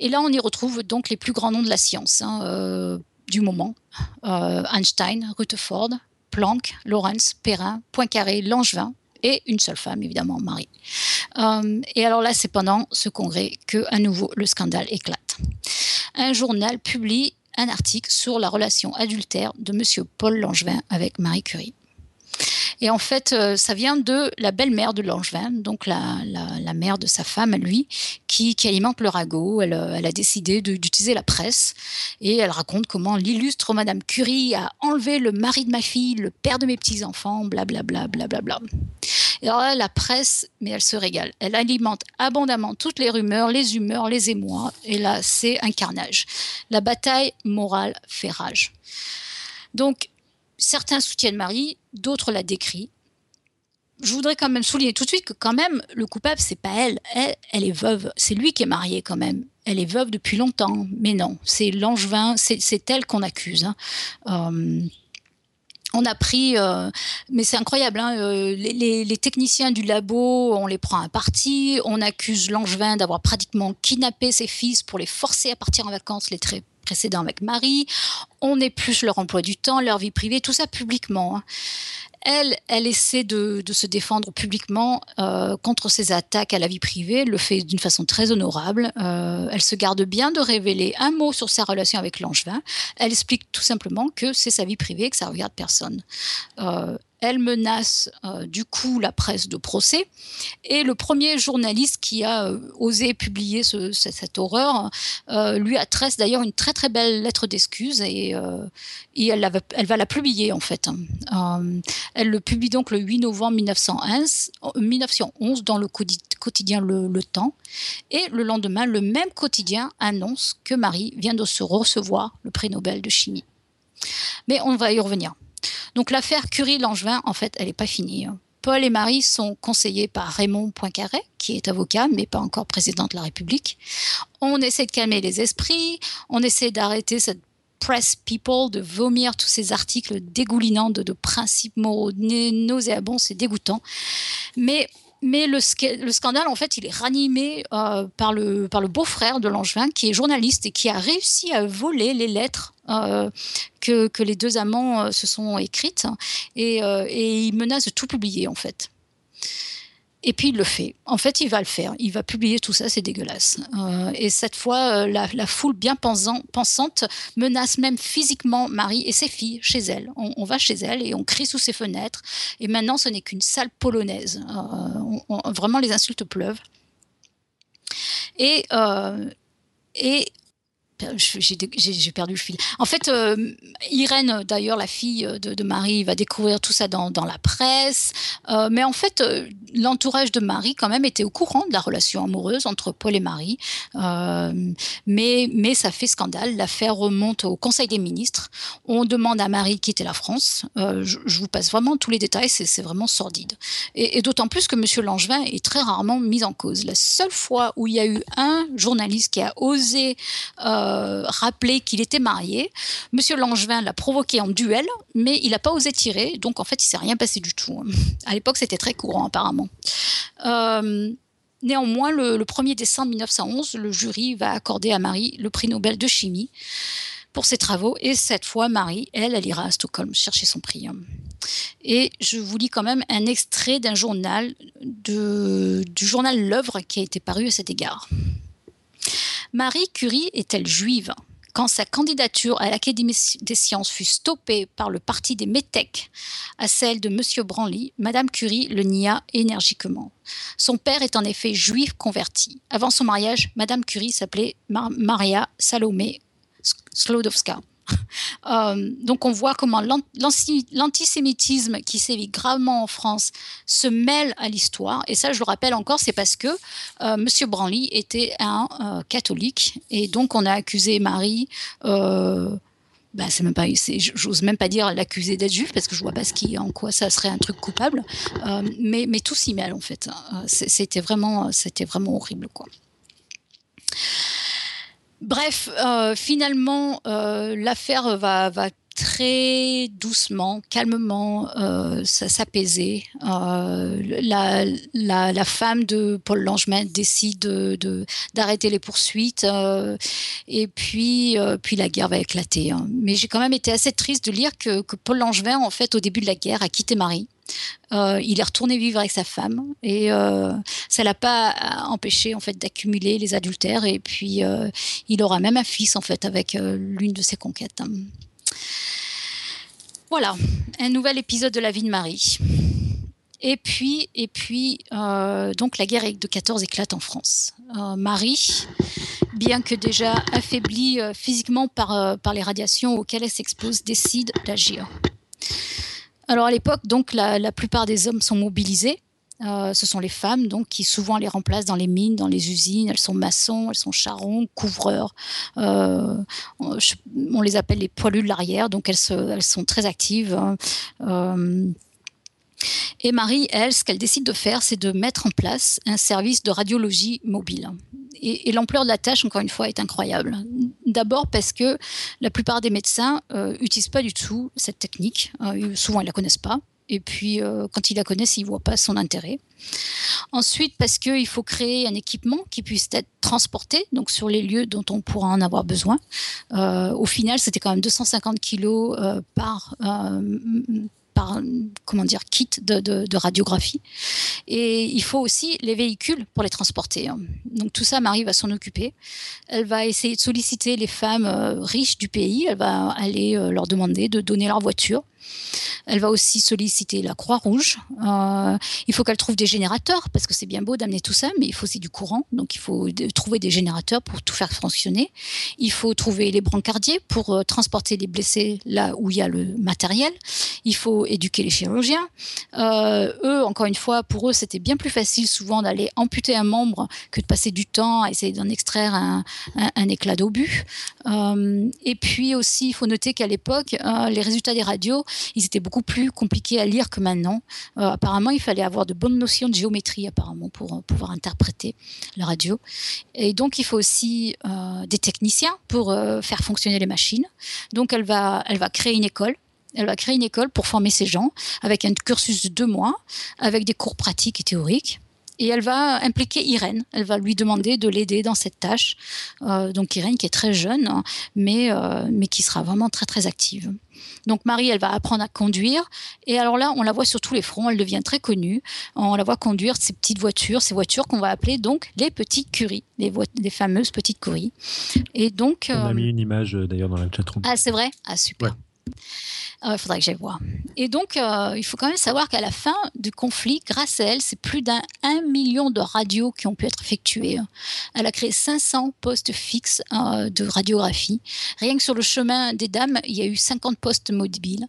Et là, on y retrouve donc les plus grands noms de la science hein, du moment Einstein, Rutherford, Planck, Lorentz, Perrin, Poincaré, Langevin, et une seule femme, évidemment, Marie. Euh, et alors là, c'est pendant ce congrès que, à nouveau, le scandale éclate. Un journal publie un article sur la relation adultère de M. Paul Langevin avec Marie Curie. Et en fait, euh, ça vient de la belle-mère de Langevin, donc la, la, mère de sa femme à lui, qui, alimente le ragot. Elle, euh, a décidé d'utiliser la presse et elle raconte comment l'illustre Madame Curie a enlevé le mari de ma fille, le père de mes petits-enfants, blablabla. Bla, bla, bla, et alors là, la presse, mais elle se régale. Elle alimente abondamment toutes les rumeurs, les humeurs, les émois. Et là, c'est un carnage. La bataille morale fait rage. Donc, certains soutiennent Marie, d'autres la décrient. Je voudrais quand même souligner tout de suite que quand même le coupable c'est pas elle. elle, est veuve, c'est lui qui est marié quand même. Elle est veuve depuis longtemps, mais non, c'est Langevin, c'est elle qu'on accuse. Hein. Euh, on a pris, euh, mais c'est incroyable, hein, euh, les, techniciens du labo, on les prend à partie, on accuse Langevin d'avoir pratiquement kidnappé ses fils pour les forcer à partir en vacances, les très précédents avec Marie, on épluche leur emploi du temps, leur vie privée, tout ça publiquement. Hein. Elle, elle essaie de, se défendre publiquement euh, contre ces attaques à la vie privée, le fait d'une façon très honorable. Euh, elle se garde bien de révéler un mot sur sa relation avec Langevin. Elle explique tout simplement que c'est sa vie privée, que ça regarde personne. Euh, elle menace euh, du coup la presse de procès. Et le premier journaliste qui a euh, osé publier cette, horreur euh, lui adresse d'ailleurs une très très belle lettre d'excuse et, elle, va la publier en fait. elle le publie donc le 8 novembre 1911, 1911 dans le quotidien le, le, Temps. Et le lendemain, le même quotidien annonce que Marie vient de se recevoir le prix Nobel de chimie. Mais on va y revenir. Donc l'affaire Curie-Langevin, en fait, elle n'est pas finie. Paul et Marie sont conseillés par Raymond Poincaré, qui est avocat, mais pas encore président de la République. On essaie de calmer les esprits, on essaie d'arrêter cette press people, de vomir tous ces articles dégoulinants de, principes moraux nauséabonds, c'est dégoûtant. Mais mais le, scandale, en fait, il est ranimé euh, par le, beau-frère de Langevin, qui est journaliste et qui a réussi à voler les lettres euh, que, que, les deux amants euh, se sont écrites. Et, et il menace de tout publier, en fait. Et puis il le fait. En fait, il va le faire. Il va publier tout ça, c'est dégueulasse. Euh, et cette fois, euh, la, foule bien pensante menace même physiquement Marie et ses filles chez elle. On, va chez elle et on crie sous ses fenêtres. Et maintenant, ce n'est qu'une salle polonaise. Euh, vraiment, les insultes pleuvent. Et, et j'ai perdu le fil. En fait, euh, Irène, d'ailleurs, la fille de, Marie, va découvrir tout ça dans, la presse. Euh, mais en fait, euh, l'entourage de Marie, quand même, était au courant de la relation amoureuse entre Paul et Marie. mais, ça fait scandale. L'affaire remonte au Conseil des ministres. On demande à Marie de quitter la France. Je, vous passe vraiment tous les détails, c'est vraiment sordide. Et, d'autant plus que M. Langevin est très rarement mis en cause. La seule fois où il y a eu un journaliste qui a osé... Euh, rappeler qu'il était marié. Monsieur Langevin l'a provoqué en duel, mais il n'a pas osé tirer, donc en fait, il s'est rien passé du tout. À l'époque, c'était très courant, apparemment. Euh, néanmoins, le, 1er décembre 1911, le jury va accorder à Marie le prix Nobel de chimie pour ses travaux. Et cette fois, Marie, elle, elle ira à Stockholm chercher son prix. Et je vous lis quand même un extrait d'un journal, du journal L'œuvre qui a été paru à cet égard. Marie Curie est-elle juive? Quand sa candidature à l'Académie des sciences fut stoppée par le parti des métèques à celle de M. Branly, Madame Curie le nia énergiquement. Son père est en effet juif converti. Avant son mariage, Madame Curie s'appelait Maria Salomé Sklodowska. Euh, donc on voit comment l'antisémitisme qui sévit gravement en France se mêle à l'histoire. Et ça, je le rappelle encore, c'est parce que euh, Monsieur Branly était un euh, catholique et donc on a accusé Marie. Ben, c'est même pas, j'ose même pas dire l'accuser d'être juif parce que je vois pas ce qui, en quoi ça serait un truc coupable. mais, mais tout s'y mêle en fait. C'était vraiment, c'était vraiment horrible quoi. Bref, euh, finalement, euh, l'affaire va, très doucement, calmement euh, s'apaiser. La, femme de Paul Langevin décide d'arrêter les poursuites et puis, puis la guerre va éclater. Hein. Mais j'ai quand même été assez triste de lire que, que Paul Langevin, en fait, au début de la guerre, a quitté Marie. Euh, il est retourné vivre avec sa femme et euh, ça l'a pas empêché en fait d'accumuler les adultères et puis euh, il aura même un fils en fait avec l'une de ses conquêtes. Voilà, un nouvel épisode de la vie de Marie. Et puis, et puis donc la guerre de 14 éclate en France. Marie, bien que déjà affaiblie physiquement par, par les radiations auxquelles elle s'expose, décide d'agir. Alors à l'époque, donc la, plupart des hommes sont mobilisés. Euh, ce sont les femmes donc qui souvent les remplacent dans les mines, dans les usines. Elles sont maçons, elles sont charrons, couvreurs. Euh, on, les appelle les poilus de l'arrière, donc elles, sont très actives. Hein. Euh, et Marie, elle, ce qu'elle décide de faire, c'est de mettre en place un service de radiologie mobile. Et, l'ampleur de la tâche, encore une fois, est incroyable. D'abord parce que la plupart des médecins n'utilisent euh, pas du tout cette technique. Euh, souvent, ils ne la connaissent pas. Et puis, euh, quand ils la connaissent, ils ne voient pas son intérêt. Ensuite, parce qu'il faut créer un équipement qui puisse être transporté donc sur les lieux dont on pourra en avoir besoin. au final, c'était quand même 250 kilos par par comment dire kit de, radiographie. Et il faut aussi les véhicules pour les transporter. Hein. Donc tout ça, Marie va s'en occuper. Elle va essayer de solliciter les femmes euh, riches du pays. Elle va aller euh, leur demander de donner leur voiture elle va aussi solliciter la Croix-Rouge. Euh, il faut qu'elle trouve des générateurs, parce que c'est bien beau d'amener tout ça, mais il faut aussi du courant. Donc il faut trouver des générateurs pour tout faire fonctionner. Il faut trouver les brancardiers pour transporter les blessés là où il y a le matériel. Il faut éduquer les chirurgiens. Euh, eux, encore une fois, pour eux, c'était bien plus facile souvent d'aller amputer un membre que de passer du temps à essayer d'en extraire un, éclat d'obus. et puis aussi, il faut noter qu'à l'époque, les résultats des radios ils étaient beaucoup plus compliqués à lire que maintenant. Euh, apparemment, il fallait avoir de bonnes notions de géométrie apparemment pour euh, pouvoir interpréter la radio. Et donc, il faut aussi euh, des techniciens pour faire fonctionner les machines. Donc, elle va créer une école elle va créer une école pour former ces gens avec un cursus de deux mois, avec des cours pratiques et théoriques et elle va impliquer Irène. Elle va lui demander de l'aider dans cette tâche. Euh, donc Irène qui est très jeune, hein, mais, euh, mais qui sera vraiment très très active. Donc Marie, elle va apprendre à conduire. Et alors là, on la voit sur tous les fronts. Elle devient très connue. On la voit conduire ces petites voitures, ces voitures qu'on va appeler donc les petites curies, les, les fameuses petites curies. Et donc, on a euh, mis une image d'ailleurs dans la chatroom. Ah, c'est vrai? Ah, super. Il ah faudrait que j'aille voir. Et donc, euh, il faut quand même savoir qu'à la fin du conflit, grâce à elle, c'est plus d'un million de radios qui ont pu être effectuées. Elle a créé 500 postes fixes euh, de radiographie. Rien que sur le chemin des dames, il y a eu 50 postes mobiles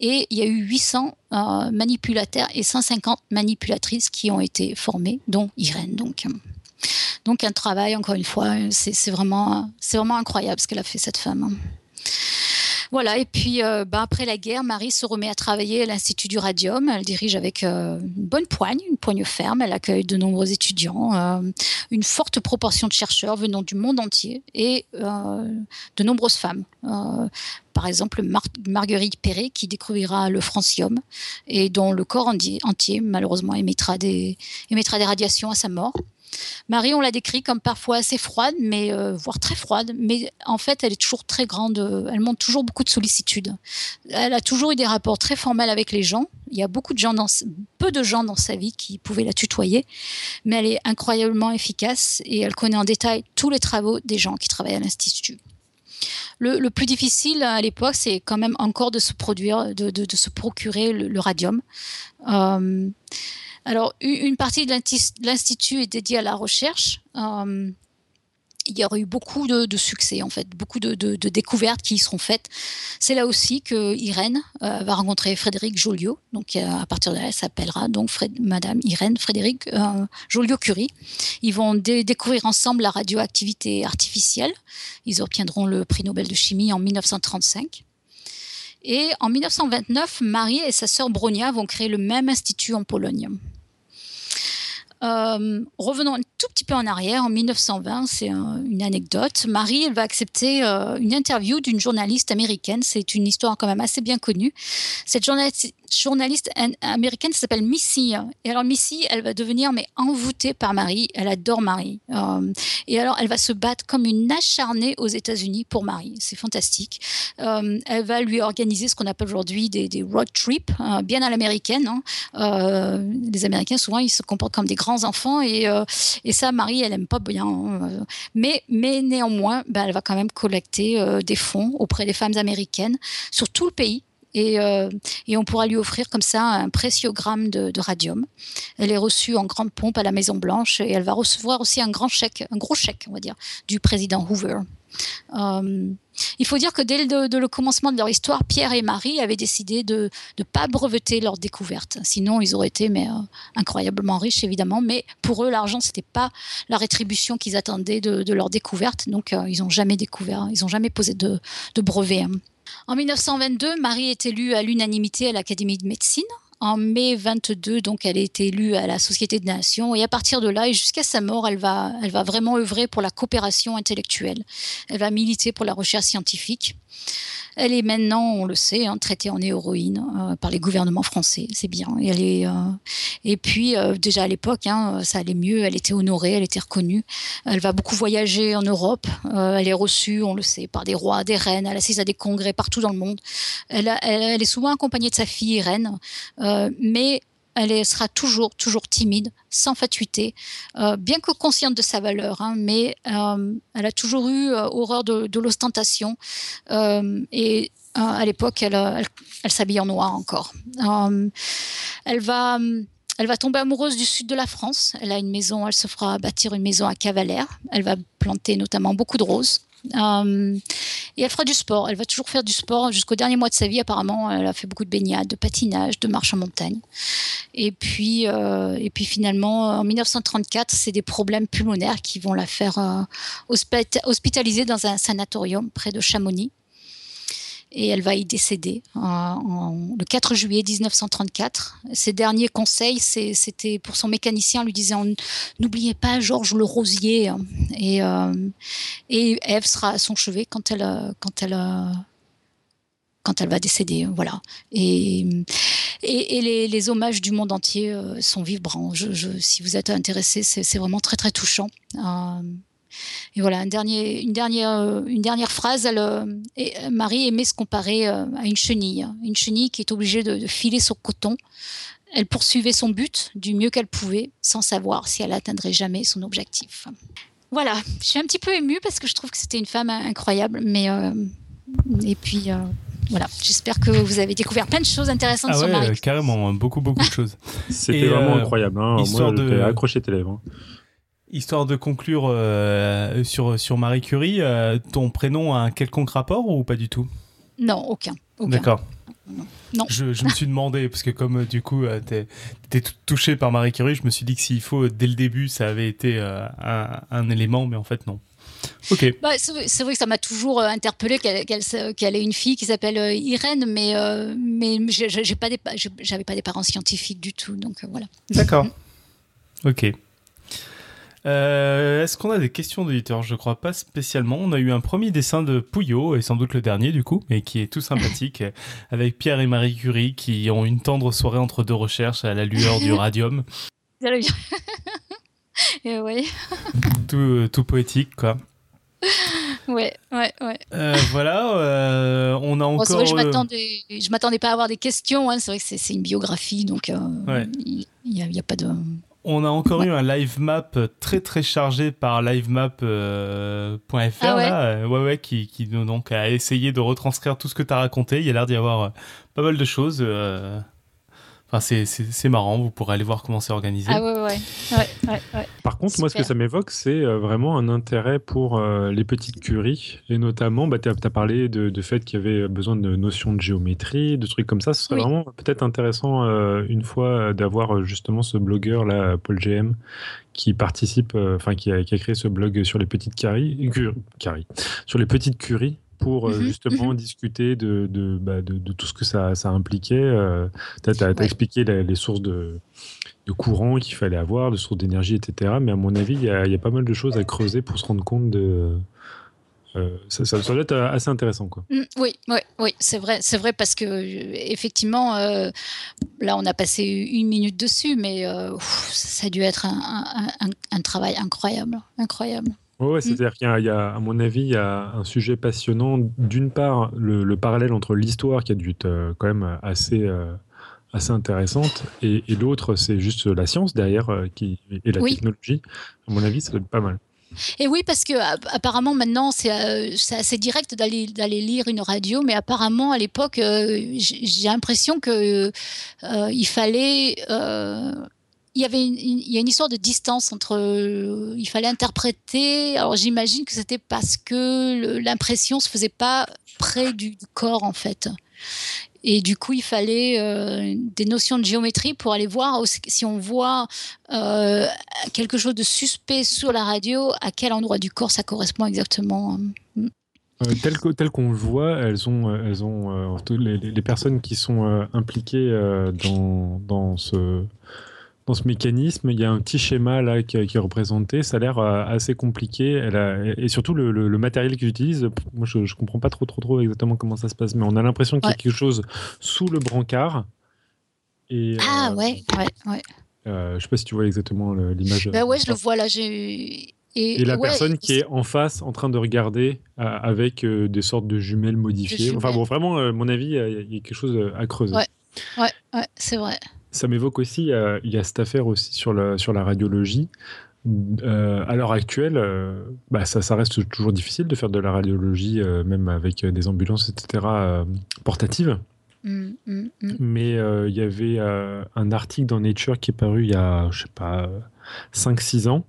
et il y a eu 800 euh, manipulateurs et 150 manipulatrices qui ont été formés, dont Irène. Donc, donc un travail, encore une fois, c'est vraiment, vraiment incroyable ce qu'elle a fait, cette femme. Voilà, et puis euh, bah, après la guerre, Marie se remet à travailler à l'Institut du Radium. Elle dirige avec euh, une bonne poigne, une poigne ferme. Elle accueille de nombreux étudiants, euh, une forte proportion de chercheurs venant du monde entier et de nombreuses femmes. par exemple, Marguerite Perret, qui découvrira le francium et dont le corps entier, malheureusement, émettra des, émettra des radiations à sa mort. Marie, on la décrit comme parfois assez froide, mais euh, voire très froide, mais en fait, elle est toujours très grande. Euh, elle montre toujours beaucoup de sollicitude. Elle a toujours eu des rapports très formels avec les gens. Il y a beaucoup de gens dans, peu de gens dans sa vie qui pouvaient la tutoyer, mais elle est incroyablement efficace et elle connaît en détail tous les travaux des gens qui travaillent à l'institut. Le, plus difficile à l'époque, c'est quand même encore de se produire, de, se procurer le, radium. Euh, alors, une partie de l'Institut est dédiée à la recherche. Euh, il y aurait eu beaucoup de, succès, en fait, beaucoup de, découvertes qui y seront faites. C'est là aussi que Irène euh, va rencontrer Frédéric Joliot. Donc, euh, à partir de là, elle s'appellera donc Madame Irène Frédéric Joliot-Curie. Ils vont découvrir ensemble la radioactivité artificielle. Ils obtiendront le prix Nobel de chimie en 1935. Et en 1929, Marie et sa sœur Bronia vont créer le même institut en Pologne. Euh, revenons un tout petit peu en arrière, en 1920, c'est une anecdote. Marie, elle va accepter euh, une interview d'une journaliste américaine. C'est une histoire quand même assez bien connue. Cette journaliste, journaliste américaine s'appelle Missy. Et alors Missy, elle va devenir mais envoûtée par Marie. Elle adore Marie. Euh, et alors elle va se battre comme une acharnée aux États-Unis pour Marie. C'est fantastique. Elle va lui organiser ce qu'on appelle aujourd'hui des, road trips, hein, bien à l'américaine. Hein. Les Américains souvent ils se comportent comme des grands enfants et, et ça Marie elle aime pas bien. Hein. Mais mais néanmoins, ben, elle va quand même collecter des fonds auprès des femmes américaines sur tout le pays euh, et, on pourra lui offrir comme ça un préciogramme de, de, radium. Elle est reçue en grande pompe à la Maison Blanche et elle va recevoir aussi un grand chèque, un gros chèque, on va dire, du président Hoover. Euh, il faut dire que dès le, commencement de leur histoire, Pierre et Marie avaient décidé de ne pas breveter leur découverte. Sinon, ils auraient été euh, incroyablement riches, évidemment. Mais pour eux, l'argent, c'était pas la rétribution qu'ils attendaient de, leur découverte. Donc, ils n'ont jamais découvert, ils n'ont jamais posé de, de brevet. Hein. En 1922, Marie est élue à l'unanimité à l'Académie de médecine. En mai 22, donc, elle est élue à la Société des Nations. Et à partir de là, et jusqu'à sa mort, elle va, elle va vraiment œuvrer pour la coopération intellectuelle. Elle va militer pour la recherche scientifique. Elle est maintenant, on le sait, hein, traitée en héroïne euh, par les gouvernements français. C'est bien. Et, elle est, euh, et puis, euh, déjà à l'époque, hein, ça allait mieux. Elle était honorée, elle était reconnue. Elle va beaucoup voyager en Europe. elle est reçue, on le sait, par des rois, des reines. Elle assiste à des congrès partout dans le monde. Elle, elle est souvent accompagnée de sa fille Irène. mais elle sera toujours, toujours timide, sans fatuité, euh, bien que consciente de sa valeur, hein, mais euh, elle a toujours eu euh, horreur de, l'ostentation. et à l'époque, elle, s'habille en noir encore. elle va. Elle va tomber amoureuse du sud de la France. Elle a une maison, elle se fera bâtir une maison à Cavalère. Elle va planter notamment beaucoup de roses. Euh, et elle fera du sport. Elle va toujours faire du sport jusqu'au dernier mois de sa vie. Apparemment, elle a fait beaucoup de baignade, de patinage, de marche en montagne. Et puis, euh, et puis finalement, en 1934, c'est des problèmes pulmonaires qui vont la faire euh, hospitaliser dans un sanatorium près de Chamonix et elle va y décéder le 4 juillet 1934. Ses derniers conseils, c'était pour son mécanicien, lui disant n'oubliez pas Georges le Rosier et, euh, et Ève sera à son chevet quand elle quand elle va décéder, voilà. Et, les, hommages du monde entier euh, sont vibrants. Si vous êtes intéressé, c'est vraiment très très touchant. Euh, et voilà, un dernier, une, dernière, euh, une dernière phrase. Elle, euh, Marie aimait se comparer euh, à une chenille. Une chenille qui est obligée de, filer son coton. Elle poursuivait son but du mieux qu'elle pouvait, sans savoir si elle atteindrait jamais son objectif. Voilà, je suis un petit peu émue parce que je trouve que c'était une femme incroyable, mais et puis voilà, j'espère que vous avez découvert plein de choses intéressantes ah sur Marie. Carrément, hein, beaucoup, beaucoup de choses. C'était vraiment incroyable. Hein. Histoire Moi, de accrocher tes lèvres. Hein. Histoire de conclure sur, sur Marie Curie, ton prénom a un quelconque rapport ou pas du tout? Non, aucun. aucun. D'accord. Non. Je, je, me suis demandé, parce que comme du coup, tu es, touché par Marie Curie, je me suis dit que s'il faut, dès le début, ça avait été un, un, élément, mais en fait, non. Ok. Bah, c'est vrai que ça m'a toujours euh, interpellé qu'elle qu'elle ait une fille qui s'appelle euh, Irène, mais, euh, mais pas j'avais pas des parents scientifiques du tout, donc voilà. D'accord. ok. Est-ce qu'on a des questions d'auditeurs Je crois pas spécialement. On a eu un premier dessin de Pouillot, et sans doute le dernier du coup, mais qui est tout sympathique, avec Pierre et Marie Curie qui ont une tendre soirée entre deux recherches à la lueur du radium. et ouais. tout, tout poétique, quoi. ouais, ouais, ouais. Euh, voilà, euh, on a encore. Bon, vrai, je euh, m'attendais, pas à avoir des questions. Hein. C'est vrai que c'est, une biographie, donc il n'y a, a, pas de. On a encore eu un live map très très chargé par live-map.fr ah ouais. ouais, ouais, qui, qui donc a essayé de retranscrire tout ce que tu as raconté. Il y a l'air d'y avoir pas mal de choses. Enfin, c'est marrant, vous pourrez aller voir comment c'est organisé. Ah ouais, ouais. Contre, moi, ce que ça m'évoque, c'est euh, vraiment un intérêt pour euh, les petites curies. Et notamment, bah, tu as, parlé de, de fait qu'il y avait besoin de notions de géométrie, de trucs comme ça. Ce serait vraiment peut-être intéressant, euh, une fois, d'avoir justement ce blogueur, là, Paul GM, qui participe, enfin, qui, a, qui, a, créé ce blog sur les petites caries, caries sur les petites curies pour euh, mhm, justement mhm. discuter de, de, bah, de, de, tout ce que ça, ça impliquait. Euh, tu as, expliqué les, sources de, de courant qu'il fallait avoir, de sources d'énergie, etc. Mais à mon avis, il y, a, y, a pas mal de choses à creuser pour se rendre compte de. Euh, ça, ça, doit être assez intéressant, quoi. Mm, oui, oui, oui, c'est vrai, c'est vrai parce que effectivement, là, on a passé une minute dessus, mais ça a dû être un, un, un travail incroyable, incroyable. Oui, mmh. c'est-à-dire qu'il y, a, à mon avis, il y a un sujet passionnant. D'une part, le, parallèle entre l'histoire qui a dû être euh, quand même assez, euh, assez intéressante, et, l'autre, c'est juste la science derrière euh, qui, et la technologie. À mon avis, ça doit être pas mal. Et oui, parce que apparemment maintenant c'est assez direct d'aller d'aller lire une radio, mais apparemment à l'époque j'ai l'impression que il fallait il y avait une, il y a une histoire de distance entre. il fallait interpréter. Alors j'imagine que c'était parce que l'impression se faisait pas près du, corps en fait. Et du coup, il fallait euh, des notions de géométrie pour aller voir si on voit euh, quelque chose de suspect sur la radio, à quel endroit du corps ça correspond exactement. Euh, tel, qu'on le voit, elles ont, elles ont les, les, personnes qui sont impliquées dans, dans ce, dans ce mécanisme, il y a un petit schéma là qui, est représenté. Ça a l'air euh, assez compliqué. Elle et surtout le, matériel qu'ils utilisent, moi je, ne comprends pas trop, trop, trop exactement comment ça se passe, mais on a l'impression qu'il y a quelque chose sous le brancard. Et, ah euh, ouais, ouais, ouais. Euh, je sais pas si tu vois exactement l'image. Bah ouais, je le vois là. Et, et, la personne qui est en face en train de regarder avec des sortes de jumelles modifiées. Enfin bon, vraiment, à mon avis, il y, a quelque chose à creuser. Ouais, ouais, ouais c'est vrai. Ça m'évoque aussi, euh, il y a cette affaire aussi sur la, sur la radiologie. Euh, à l'heure actuelle, euh, bah, ça, ça, reste toujours difficile de faire de la radiologie, même avec des ambulances, etc., portatives. Mmh, mmh, mmh. Mais il y avait un article dans Nature qui est paru il y a, je sais pas, 5-6 ans,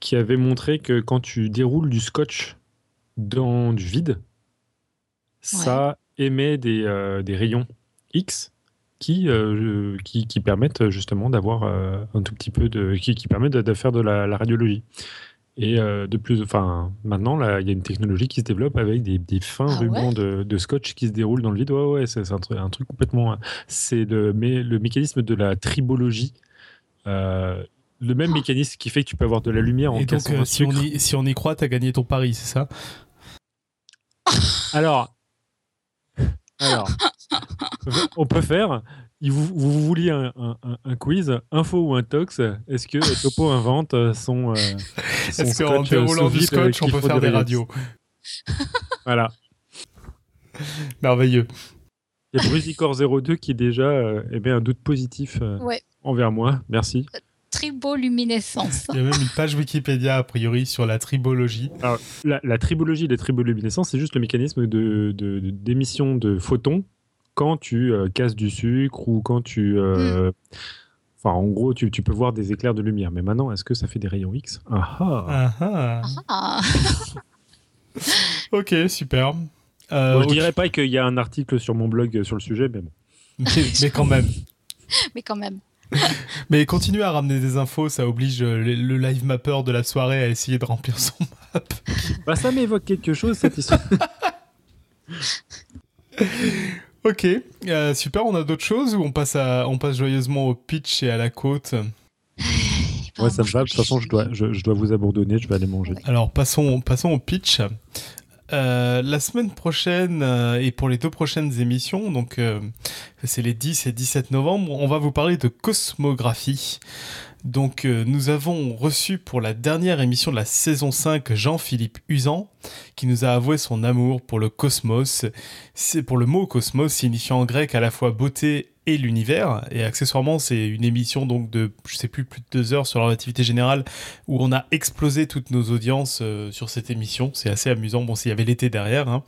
qui avait montré que quand tu déroules du scotch dans du vide, ça émet des, des rayons X qui, euh, qui, qui, permettent justement d'avoir euh, un tout petit peu de. qui, qui permettent de, faire de la, radiologie. Et euh, de plus, enfin, maintenant, là, il y a une technologie qui se développe avec des, des fins ah rubans de, de, scotch qui se déroulent dans le vide. Ouais, ouais, c'est un, un, truc complètement. C'est le, le mécanisme de la tribologie. le même ah. mécanisme qui fait que tu peux avoir de la lumière en Et donc, si, on y, si on y croit, tu as gagné ton pari, c'est ça? Alors. Alors. On peut faire. Vous, vous vouliez un, un, quiz, info ou un tox Est-ce que Topo invente son. Euh, Est-ce qu'en déroulant du scotch, on peut faire des radios Voilà. Merveilleux. Il y a Brusicor02 qui déjà euh, émet un doute positif euh, envers moi. Merci. triboluminescence. Il y a même une page Wikipédia, a priori, sur la tribologie. Alors, la, tribologie des triboluminescences, c'est juste le mécanisme d'émission de, de, photons quand tu euh, casses du sucre ou quand tu... Euh. Enfin, en gros, tu, tu, peux voir des éclairs de lumière. Mais maintenant, est-ce que ça fait des rayons X? Ah ah. ah, ah. ok, super. Euh, je dirais pas qu'il y a un article sur mon blog sur le sujet, mais bon. mais, quand même. mais quand même. mais continuer à ramener des infos, ça oblige le, live mapper de la soirée à essayer de remplir son map. bah ça m'évoque quelque chose cette histoire. ok, euh, super. On a d'autres choses ou on passe à, on passe joyeusement au pitch et à la côte. Ouais, ça me va. De toute façon, je dois, je, je, dois vous abandonner. Je vais aller manger. Alors, passons, passons au pitch. Euh, la semaine prochaine euh, et pour les deux prochaines émissions, donc euh, c'est les 10 et 17 novembre, on va vous parler de cosmographie. Donc nous avons reçu pour la dernière émission de la saison 5 Jean-Philippe Usan qui nous a avoué son amour pour le cosmos. C'est pour le mot cosmos signifiant en grec à la fois beauté et l'univers. Et accessoirement, c'est une émission donc de, je sais plus, plus de deux heures sur la relativité générale où on a explosé toutes nos audiences euh, sur cette émission. C'est assez amusant. Bon, s'il y avait l'été derrière. Hein.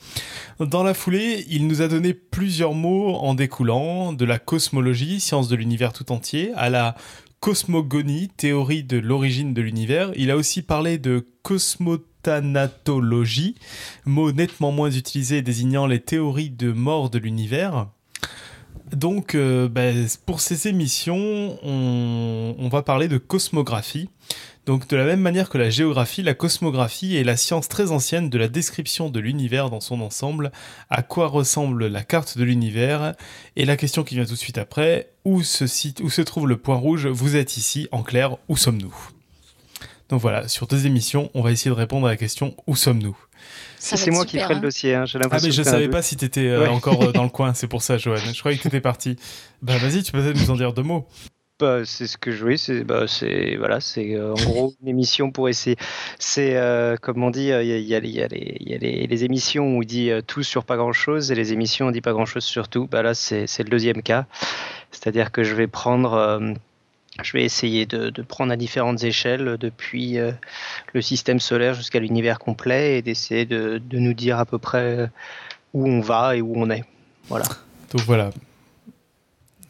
Dans la foulée, il nous a donné plusieurs mots en découlant de la cosmologie, science de l'univers tout entier, à la cosmogonie, théorie de l'origine de l'univers. Il a aussi parlé de cosmotanatologie, mot nettement moins utilisé désignant les théories de mort de l'univers. Donc, euh, ben, pour ces émissions, on, va parler de cosmographie. Donc, de la même manière que la géographie, la cosmographie est la science très ancienne de la description de l'univers dans son ensemble. À quoi ressemble la carte de l'univers Et la question qui vient tout de suite après, où se, où se trouve le point rouge Vous êtes ici, en clair, où sommes-nous? Donc voilà, sur deux émissions, on va essayer de répondre à la question où sommes-nous? C'est moi qui ferai le hein. dossier, hein, j'ai Ah, mais je savais pas si tu étais euh, encore euh, dans le coin, c'est pour ça, Joanne. Je croyais que tu étais parti. Bah, vas-y, tu peux peut-être nous en dire deux mots. Bah, c'est ce que je voulais, c'est bah, voilà, c'est euh, en gros une émission pour essayer. C'est comme on dit, il y, a, les, émissions où on dit tout sur pas grand chose et les émissions où on dit pas grand chose sur tout. Bah, là, c'est le deuxième cas. C'est-à-dire que je vais prendre je vais essayer de, prendre à différentes échelles depuis euh, le système solaire jusqu'à l'univers complet et d'essayer de, de, nous dire à peu près où on va et où on est. Voilà. Donc voilà,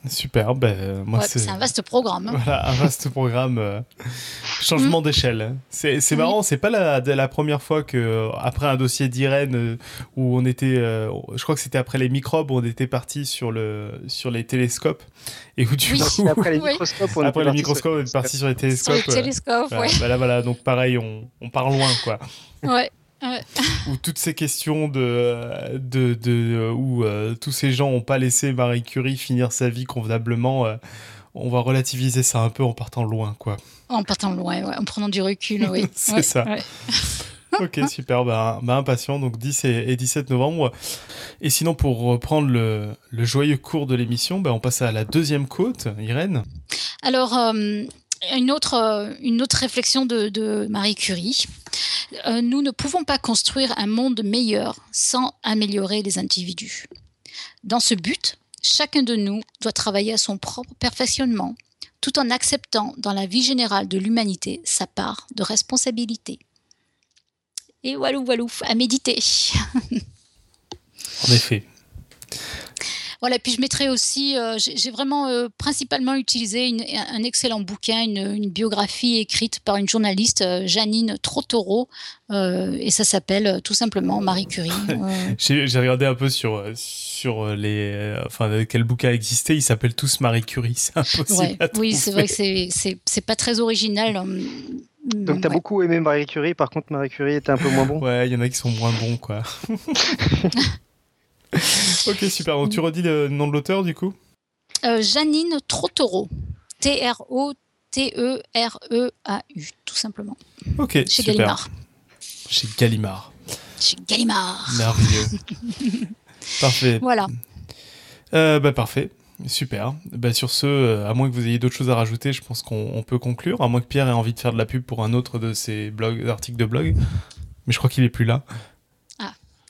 Super, ben, moi c'est un vaste programme. Hein. Voilà, un vaste programme. Euh, changement mm. d'échelle. C'est marrant, c'est pas la, la première fois que, après un dossier d'Irène euh, où on était, euh, je crois que c'était après les microbes, où on était parti sur, le, sur les télescopes. Et où du coup, après les microscopes, on, après les microscopes, on est parti sur les télescopes. Sur les télescopes, ouais. Voilà, voilà, donc pareil, on, on part loin, quoi. Ouais. Où toutes ces questions de, de, de où euh, tous ces gens n'ont pas laissé Marie Curie finir sa vie convenablement, euh, on va relativiser ça un peu en partant loin, quoi. En partant loin, en prenant du recul, oui. C'est ça. ok, super, bah, bah, impatient, donc 10 et, 17 novembre. Et sinon, pour reprendre le, le joyeux cours de l'émission, bah, on passe à la deuxième côte, Irène. Alors, euh, une autre, une autre réflexion de, Marie Curie. Euh, nous ne pouvons pas construire un monde meilleur sans améliorer les individus. Dans ce but, chacun de nous doit travailler à son propre perfectionnement, tout en acceptant dans la vie générale de l'humanité sa part de responsabilité. Et walou walou, à méditer. en effet. Voilà, puis je mettrai aussi, euh, j'ai vraiment euh, principalement utilisé un excellent bouquin, une, biographie écrite par une journaliste, euh, Janine Trottoro, et ça s'appelle tout simplement Marie Curie. j'ai regardé un peu sur, sur les. enfin, quel bouquin existait, ils s'appellent tous Marie Curie, c'est impossible. oui, c'est vrai que c'est pas très original. Hum, Donc, tu as beaucoup aimé Marie Curie, par contre, Marie Curie était un peu moins bon. Ouais, il y en a qui sont moins bons, quoi. ok, super. Donc, tu redis le nom de l'auteur, du coup? Euh, Janine Trottero. T-R-O-T-E-R-E-A-U, tout simplement. Ok, Chez super. Gallimard. Chez Gallimard. Chez Gallimard. Merveilleux. parfait. Voilà. Euh, bah, parfait. Super. Bah, sur ce, euh, à moins que vous ayez d'autres choses à rajouter, je pense qu'on peut conclure. À moins que Pierre ait envie de faire de la pub pour un autre de ses blogs, articles de blog. Mais je crois qu'il est plus là.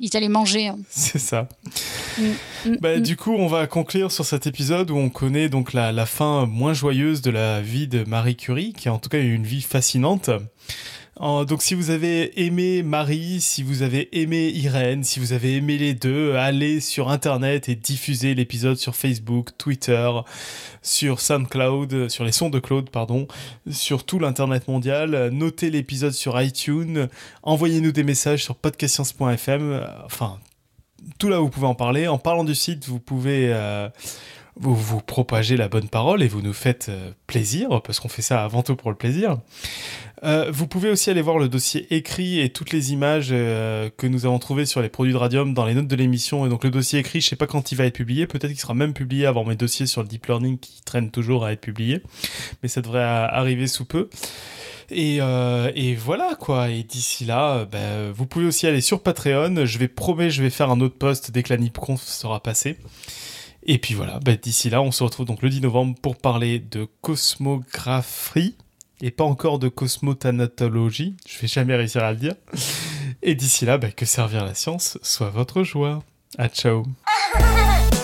Ils allaient manger. Hein. C'est ça. Mm, mm, bah, mm. Du coup, on va conclure sur cet épisode où on connaît donc la, la fin moins joyeuse de la vie de Marie Curie, qui a en tout cas eu une vie fascinante donc si vous avez aimé Marie, si vous avez aimé Irène, si vous avez aimé les deux, allez sur Internet et diffusez l'épisode sur Facebook, Twitter, sur SoundCloud, sur les sons de Claude, pardon, sur tout l'Internet mondial. Notez l'épisode sur iTunes, envoyez-nous des messages sur podcastscience.fm, enfin tout là vous pouvez en parler. En parlant du site, vous pouvez... Euh, vous, vous propagez la bonne parole et vous nous faites euh, plaisir, parce qu'on fait ça avant tout pour le plaisir. Euh, vous pouvez aussi aller voir le dossier écrit et toutes les images euh, que nous avons trouvées sur les produits de Radium dans les notes de l'émission. Et donc le dossier écrit, je sais pas quand il va être publié, peut-être qu'il sera même publié avant mes dossiers sur le deep learning qui traînent toujours à être publiés, mais ça devrait arriver sous peu. Et, et voilà quoi. Et d'ici là, ben, vous pouvez aussi aller sur Patreon. Je vais promettre, je vais faire un autre post dès que la NIPConf sera passée. Et puis voilà, ben, d'ici là, on se retrouve donc le 10 novembre pour parler de cosmographie et pas encore de cosmothanatologie, je vais jamais réussir à le dire. Et d'ici là, bah, que servir la science soit votre joie. À ciao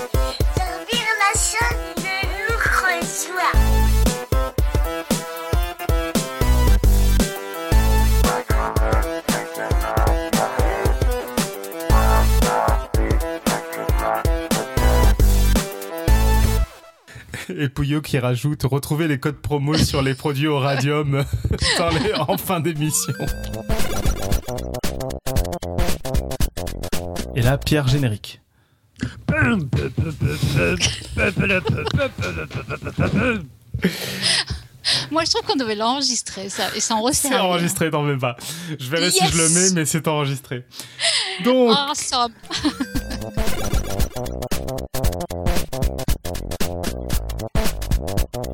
et Pouillot qui rajoute retrouver les codes promo sur les produits au radium en fin d'émission. Et là, Pierre générique. Moi, je trouve qu'on devait l'enregistrer, ça, et ça C'est enregistré, t'en veux pas. Je verrai si je le mets, mais c'est enregistré. Donc. Oh, oh,